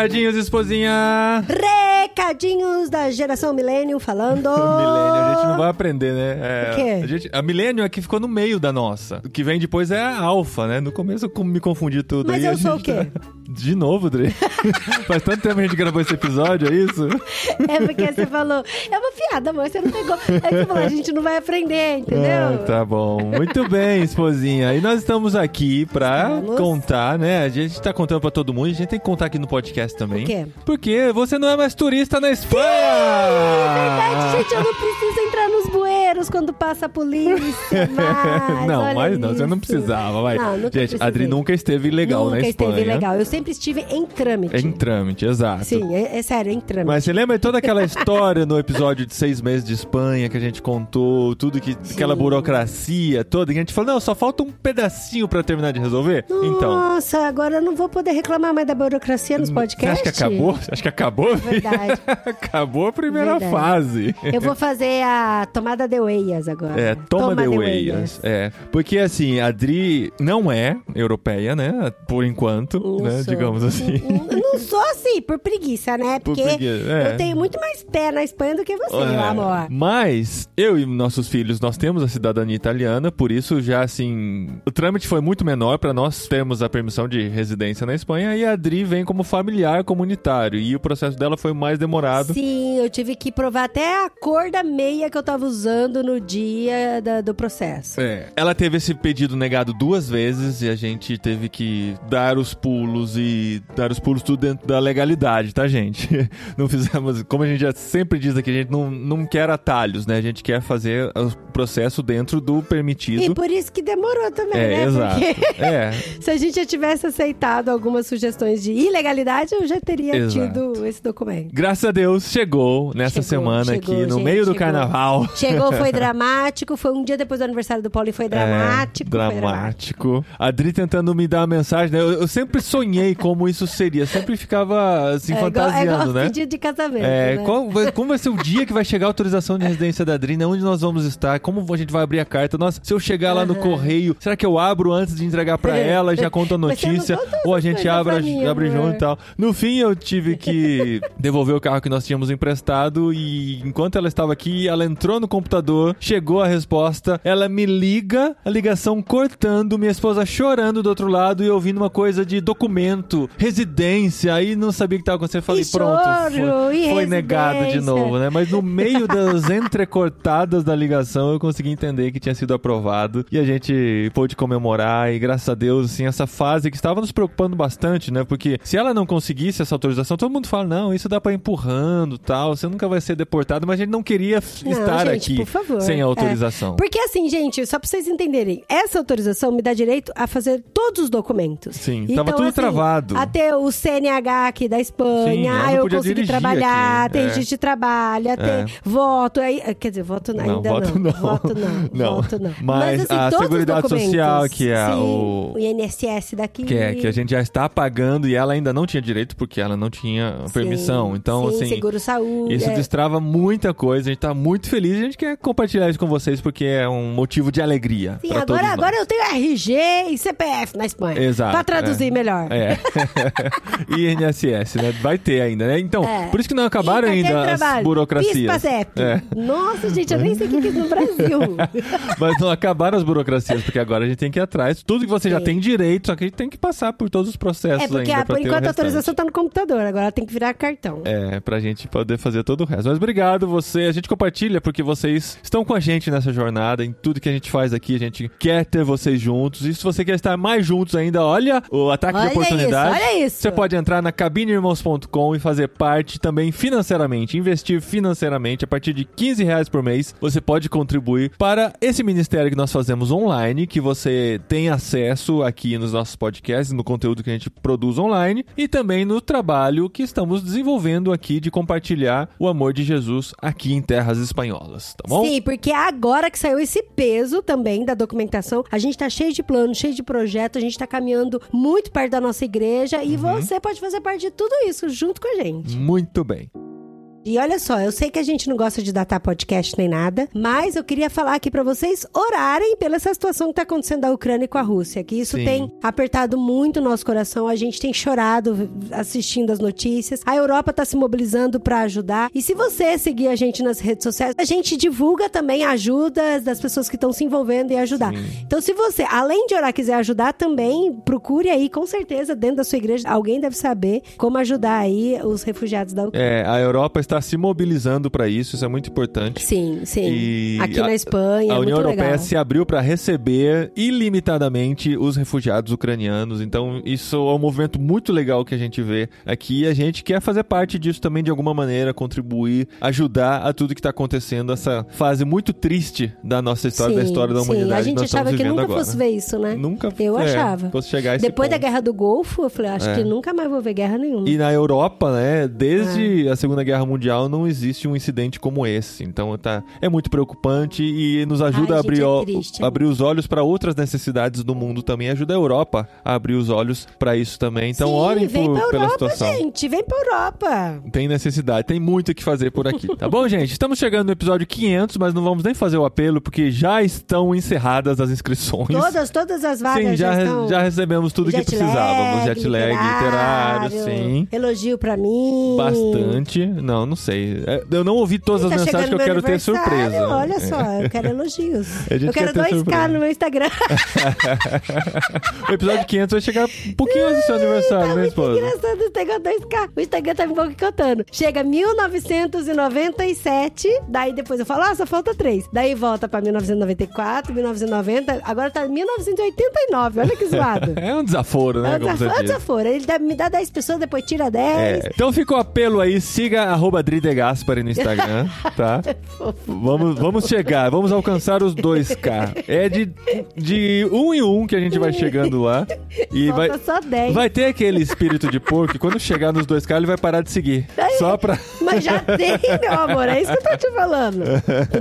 Recadinhos, esposinha! Recadinhos da geração Millennium falando. <laughs> Milênio, a gente não vai aprender, né? É, O quê? A, gente, a Milênio é que ficou no meio da nossa. O que vem depois é a Alfa, né? No começo eu me confundi tudo. Mas eu sou o quê? tá- De novo, Dre? <laughs> Faz tanto tempo que a gente gravou esse episódio, é isso? É porque você falou, é uma piada, amor, você não pegou. Aí você falou, a gente não vai aprender, entendeu? Ah, tá bom. Muito bem, esposinha. E nós estamos aqui pra Estamos. contar, né? A gente tá contando pra todo mundo, a gente tem que contar aqui no podcast também. O quê? Porque você não é mais turista na Espanha! É verdade, gente, eu não preciso entrar nos bueiros quando passa a polícia. <laughs> Mas, não, mas não, você não precisava, vai. Não, nunca Gente, a Adri nunca esteve ilegal Nunca na Espanha. esteve legal. Eu sempre estive em trâmite. Em trâmite, exato. Sim, é, é sério, em trâmite. Mas você lembra de toda aquela <laughs> história no episódio de seis meses de Espanha que a gente contou, tudo que aquela burocracia toda, que a gente falou, não, só falta um pedacinho pra terminar de resolver? Então. Nossa, agora eu não vou poder reclamar mais da burocracia nos Você podcasts. acha que acabou? Você acha que acabou? Verdade. <laughs> acabou a primeira Verdade. fase. Eu vou fazer a tomada de Weias agora. É, toma, de Weias. É, porque assim, a Adri não é europeia, né? Por enquanto, né? Digamos assim. Eu não sou assim, por preguiça, né? Por Porque preguiça, é. eu tenho muito mais pé na Espanha do que você, É, meu amor. Mas eu e nossos filhos, nós temos a cidadania italiana, por isso já assim, o trâmite foi muito menor para nós termos a permissão de residência na Espanha e a Adri vem como familiar comunitário e o processo dela foi mais demorado. Sim, eu tive que provar até a cor da meia que eu tava usando no dia da- do processo. É. Ela teve esse pedido negado duas vezes e a gente teve que dar os pulos e dar os pulos tudo dentro da legalidade, tá, gente? <laughs> Não fizemos, como a gente já sempre diz aqui, a gente não, não quer atalhos, né? A gente quer fazer o processo dentro do permitido. E por isso que demorou também, É, né? exato. Porque <laughs> É, se a gente já tivesse aceitado algumas sugestões de ilegalidade, eu já teria Exato. tido esse documento. graças a Deus chegou nessa Chegou, semana chegou, aqui, no gente, meio do chegou. carnaval. Chegou, foi <laughs> dramático, foi um dia depois do aniversário do Paulo e foi dramático. É, foi dramático. dramático. A Adri tentando me dar uma mensagem, né? Eu, eu sempre sonhei como isso seria. Sempre ficava assim, É é fantasiando, igual né? pedido de casamento. É, né? qual vai- como vai ser o dia que vai chegar a autorização de residência da Adrina? Onde nós vamos estar? Como a gente vai abrir a carta? Nossa, se eu chegar lá no correio, será que eu abro antes de entregar pra <laughs> ela e já conto a notícia? Ou a gente abre, mim, abre amor. junto e tal. No fim, eu tive que <laughs> devolver o carro que nós tínhamos emprestado e enquanto ela estava aqui, ela entrou no computador, chegou a resposta, ela me liga, a ligação cortando, minha esposa chorando do outro lado e ouvindo uma coisa de documento, residência, aí não sabia o que estava acontecendo. Falei, E pronto, choro, foi, foi negado de novo, né? Mas no meio das <laughs> entrecortadas da ligação, eu consegui entender que tinha sido aprovado e a gente pôde comemorar e graças a Deus, assim, essa fase que estava nos preocupando bastante, né? Porque se ela não conseguisse essa autorização, todo mundo fala, não, isso dá pra ir empurrando, tal, você nunca vai ser deportado, mas a gente não queria Não, estar gente, aqui sem a É. autorização. Porque assim, gente, só pra vocês entenderem, essa autorização me dá direito a fazer todos os documentos. Sim, tava tudo travado. Até o CNH aqui da Espanha, Sim, não eu consegui trabalhar, aqui, tem é. gente de trabalho, É. tem voto, aí, quer dizer, voto Não, ainda voto não. Voto não, Não. voto não. <laughs> assim, Mas a todos os Seguridade Social, que é sim, o- o INSS daqui. Que é que a gente já está pagando e ela ainda não tinha direito porque ela não tinha permissão. Sim, Então, sim, assim, seguro saúde. Isso é. destrava muita coisa, a gente tá muito feliz e a gente quer compartilhar isso com vocês porque é um motivo de alegria. Sim, agora, agora eu tenho RG e CPF na Espanha. Exato, Pra traduzir é. melhor. É. <laughs> INSS, né? Vai ter ainda, né? Então, É. por isso que não acabaram ainda as burocracias. É. Nossa, gente, eu nem sei o que é no Brasil. <laughs> Mas não acabaram as burocracias, porque agora a gente tem que ir atrás. Tudo que você já Sim. tem direito, só que a gente tem que passar por todos os processos É porque, ainda ah, por enquanto, a autorização tá no computador. Agora tem que virar cartão. É, pra gente poder fazer todo o resto. Mas obrigado você. A gente compartilha porque vocês estão com a gente nessa jornada, em tudo que a gente faz aqui. A gente quer ter vocês juntos. E se você quer estar mais juntos ainda, olha o ataque Olha de oportunidade. isso, olha isso. Você pode entrar na cabineirmãos.com e fazer parte também financeiramente, investir financeiramente a partir de 15 reais por mês. Você pode contribuir para esse ministério que nós fazemos online, que você tem acesso aqui nos nossos podcasts, no conteúdo que a gente produz online e também no trabalho que estamos desenvolvendo aqui de compartilhar o amor de Jesus aqui em terras espanholas, tá bom? Sim, porque agora que saiu esse peso também da documentação, a gente tá cheio de planos, cheio de projetos, a gente tá caminhando muito perto da nossa igreja Uhum. e você pode fazer parte de tudo isso junto com a gente. Muito bem. E olha só, eu sei que a gente não gosta de datar podcast nem nada, mas eu queria falar aqui pra vocês orarem pela essa situação que tá acontecendo da Ucrânia com a Rússia, que isso Sim. tem apertado muito o nosso coração, a gente tem chorado assistindo as notícias. A Europa tá se mobilizando pra ajudar. E se você seguir a gente nas redes sociais, a gente divulga também ajudas das pessoas que estão se envolvendo e ajudar. Então, se você, além de orar, quiser ajudar também, procure aí, com certeza, dentro da sua igreja, alguém deve saber como ajudar aí os refugiados da Ucrânia. É, a Europa está se mobilizando para isso, isso é muito importante. Sim, sim. E Aqui a- na Espanha, A é União muito Europeia legal. se abriu para receber ilimitadamente os refugiados ucranianos. Então, isso é um movimento muito legal que a gente vê aqui. E a gente quer fazer parte disso também de alguma maneira, contribuir, ajudar a tudo que está acontecendo, essa fase muito triste da nossa história, da Sim, história da sim. humanidade. A gente achava que nunca agora. fosse ver isso, né? Nunca Eu é, achava. Fosse chegar a Depois da ponto. Guerra do Golfo, eu falei, acho É. que nunca mais vou ver guerra nenhuma. E na Europa, né, desde a Segunda Guerra Mundial não existe um incidente como esse. Então tá, é muito preocupante e nos ajuda Ai, a abrir, é triste. abrir os olhos para outras necessidades do mundo também. Ajuda a Europa a abrir os olhos para isso também. Então Sim, orem vem por- pra pela Europa, situação. gente. Vem pra Europa. Tem necessidade, tem muito o que fazer por aqui. Tá bom, gente? Estamos chegando no episódio 500, mas não vamos nem fazer o apelo porque já estão encerradas as inscrições. Todas, todas as vagas Sim, já, já estão... já recebemos tudo que Jet precisávamos. lag, Jet lag, literário, sim. Elogio pra mim. Bastante. Não, não sei. É, Eu não ouvi todas Tá as mensagens que eu quero ter surpresa. Olha É. só, eu quero elogios. <laughs> Eu quero quer ter 2K surpresa. no meu Instagram. <laughs> O episódio 500 vai chegar um pouquinho antes do seu aniversário, tá né, esposa? engraçado o Instagram 2K. O Instagram tá me boicotando. Chega 1997, daí depois eu falo, ah, só falta 3. Daí volta pra 1994, 1990, agora tá 1989. Olha que zoado. <laughs> É um desaforo, né? É um desaforo, é um desaforo. Ele dá- me dá 10 pessoas, depois tira 10. É. Então fica o apelo aí, siga arroba Dri De Gaspari no Instagram, tá? <laughs> vamos, vamos chegar, vamos alcançar os 2K. É de, de um em um que a gente vai chegando lá. E Falta vai, só 10. vai ter aquele espírito de porco que quando chegar nos 2K ele vai parar de seguir. Só pra. Mas já tem, meu amor. É isso que eu tô te falando.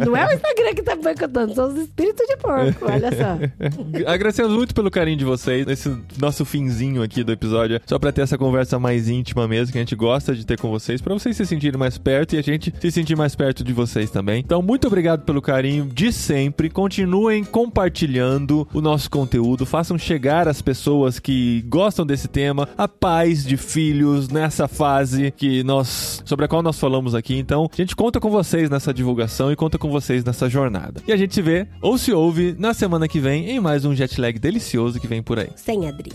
Não é o Instagram que tá boicotando, são os espíritos de porco. Olha só. Agradecemos muito pelo carinho de vocês nesse nosso finzinho aqui do episódio, só pra ter essa conversa mais íntima mesmo que a gente gosta de ter com vocês, pra vocês se sentirem mais perto e a gente se sentir mais perto de vocês também. Então, muito obrigado pelo carinho de sempre. Continuem compartilhando o nosso conteúdo, façam chegar as pessoas que gostam desse tema a paz de filhos nessa fase que nós sobre a qual nós falamos aqui. Então, a gente conta com vocês nessa divulgação e conta com vocês nessa jornada. E a gente se vê ou se ouve na semana que vem em mais um jet lag delicioso que vem por aí. Sem Adri.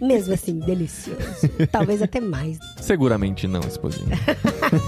Mesmo assim, delicioso. <laughs> Talvez até mais. Seguramente não, esposinha. <laughs>